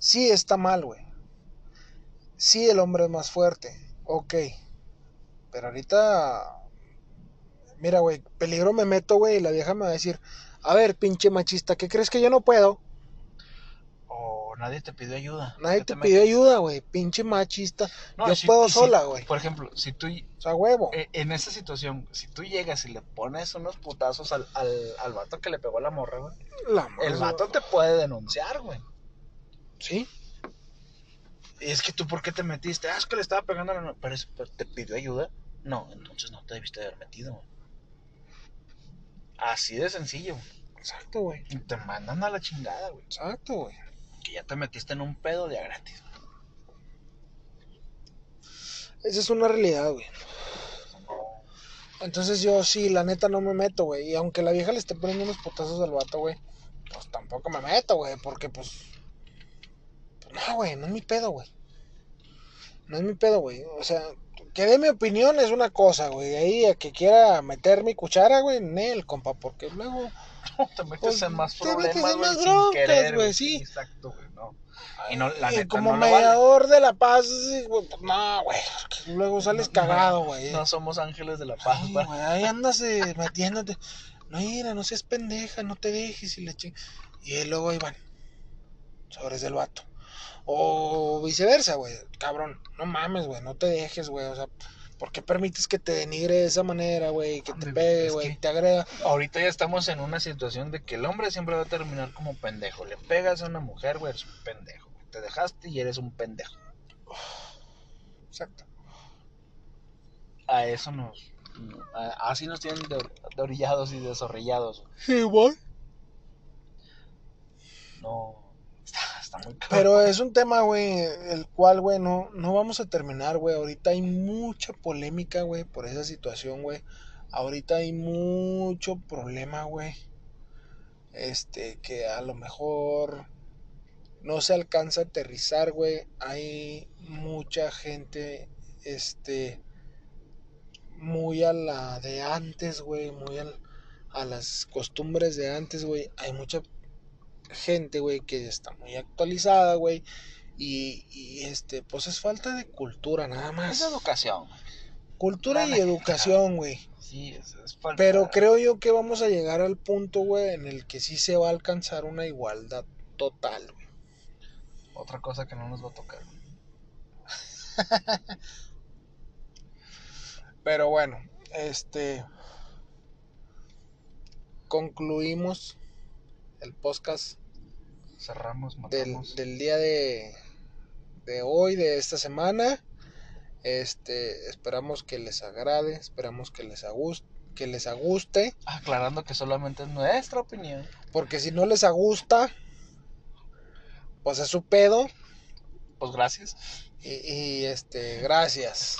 Sí está mal, güey. Sí el hombre es más fuerte. Ok. Pero ahorita. Mira, güey. Peligro me meto, güey. Y la vieja me va a decir. A ver, pinche machista, ¿qué crees que yo no puedo? O nadie te pidió ayuda. Nadie ¿Qué te pidió ayuda, güey. Pinche machista. No, yo si- puedo sola, güey. Por ejemplo, si tú, O sea, huevo. eh, en esa situación, si tú llegas y le pones unos putazos al, al, al vato que le pegó a la morra, güey, La el vato te puede denunciar, güey. Sí. Y es que tú, ¿por qué te metiste? Ah, es que le estaba pegando a la... Pero, te pidió ayuda. No, entonces no te debiste haber metido. güey. Así de sencillo. güey. Exacto, güey. Y te mandan a la chingada, güey. Exacto, güey. Que ya te metiste en un pedo de a gratis. Esa es una realidad, güey. Entonces yo sí, la neta no me meto, güey. Y aunque la vieja le esté poniendo unos putazos al vato, güey, pues tampoco me meto, güey. Porque pues... no, güey, no es mi pedo, güey. No es mi pedo, güey. O sea, que dé mi opinión es una cosa, güey. Ahí a que quiera meter mi cuchara, güey, en él, compa. Porque luego... te metes Pues, en más te metes problemas, en más sin broncas, güey, sí. Exacto, güey, no. Y no, la neta, como no lo vale. mediador de la paz, güey, pues, no, güey. Luego sales cagado, güey. No somos ángeles de la paz, güey, ahí andas eh, metiéndote. No, mira, no seas pendeja, no te dejes y le ching... Y luego ahí van. Sobres del vato. O viceversa, güey. Cabrón, no mames, güey, no te dejes, güey. O sea, ¿por qué permites que te denigre de esa manera, güey? Que te pegue, güey, que- te agrega. Ahorita ya estamos en una situación de que el hombre siempre va a terminar como pendejo. Le pegas a una mujer, güey, eres un pendejo. Te dejaste y eres un pendejo. Exacto. A eso nos... a- así nos tienen de, de orillados y desorrillados. güey. No... Pero es un tema, güey, el cual, güey, no, no vamos a terminar, güey. Ahorita hay mucha polémica, güey, por esa situación, güey. Ahorita hay mucho problema, güey. Este, que a lo mejor no se alcanza a aterrizar, güey. Hay mucha gente, este, muy a la de antes, güey, muy a las costumbres de antes, güey. Hay mucha gente, güey, que está muy actualizada, güey. Y, y, este, pues es falta de cultura, nada Es más. educación. güey. Cultura y educación, güey. Sí, es, es falta- Pero creo yo que vamos a llegar al punto, güey, en el que sí se va a alcanzar una igualdad total, güey. Otra cosa que no nos va a tocar. Pero bueno, este. Concluimos el podcast Cerramos, del, matamos. del día de, de hoy, de esta semana. Este, esperamos que les agrade, esperamos que les aguste, que les aguste, Aclarando que solamente es nuestra opinión. porque si no les gusta, pues es su pedo Pues gracias. y, y, este, gracias.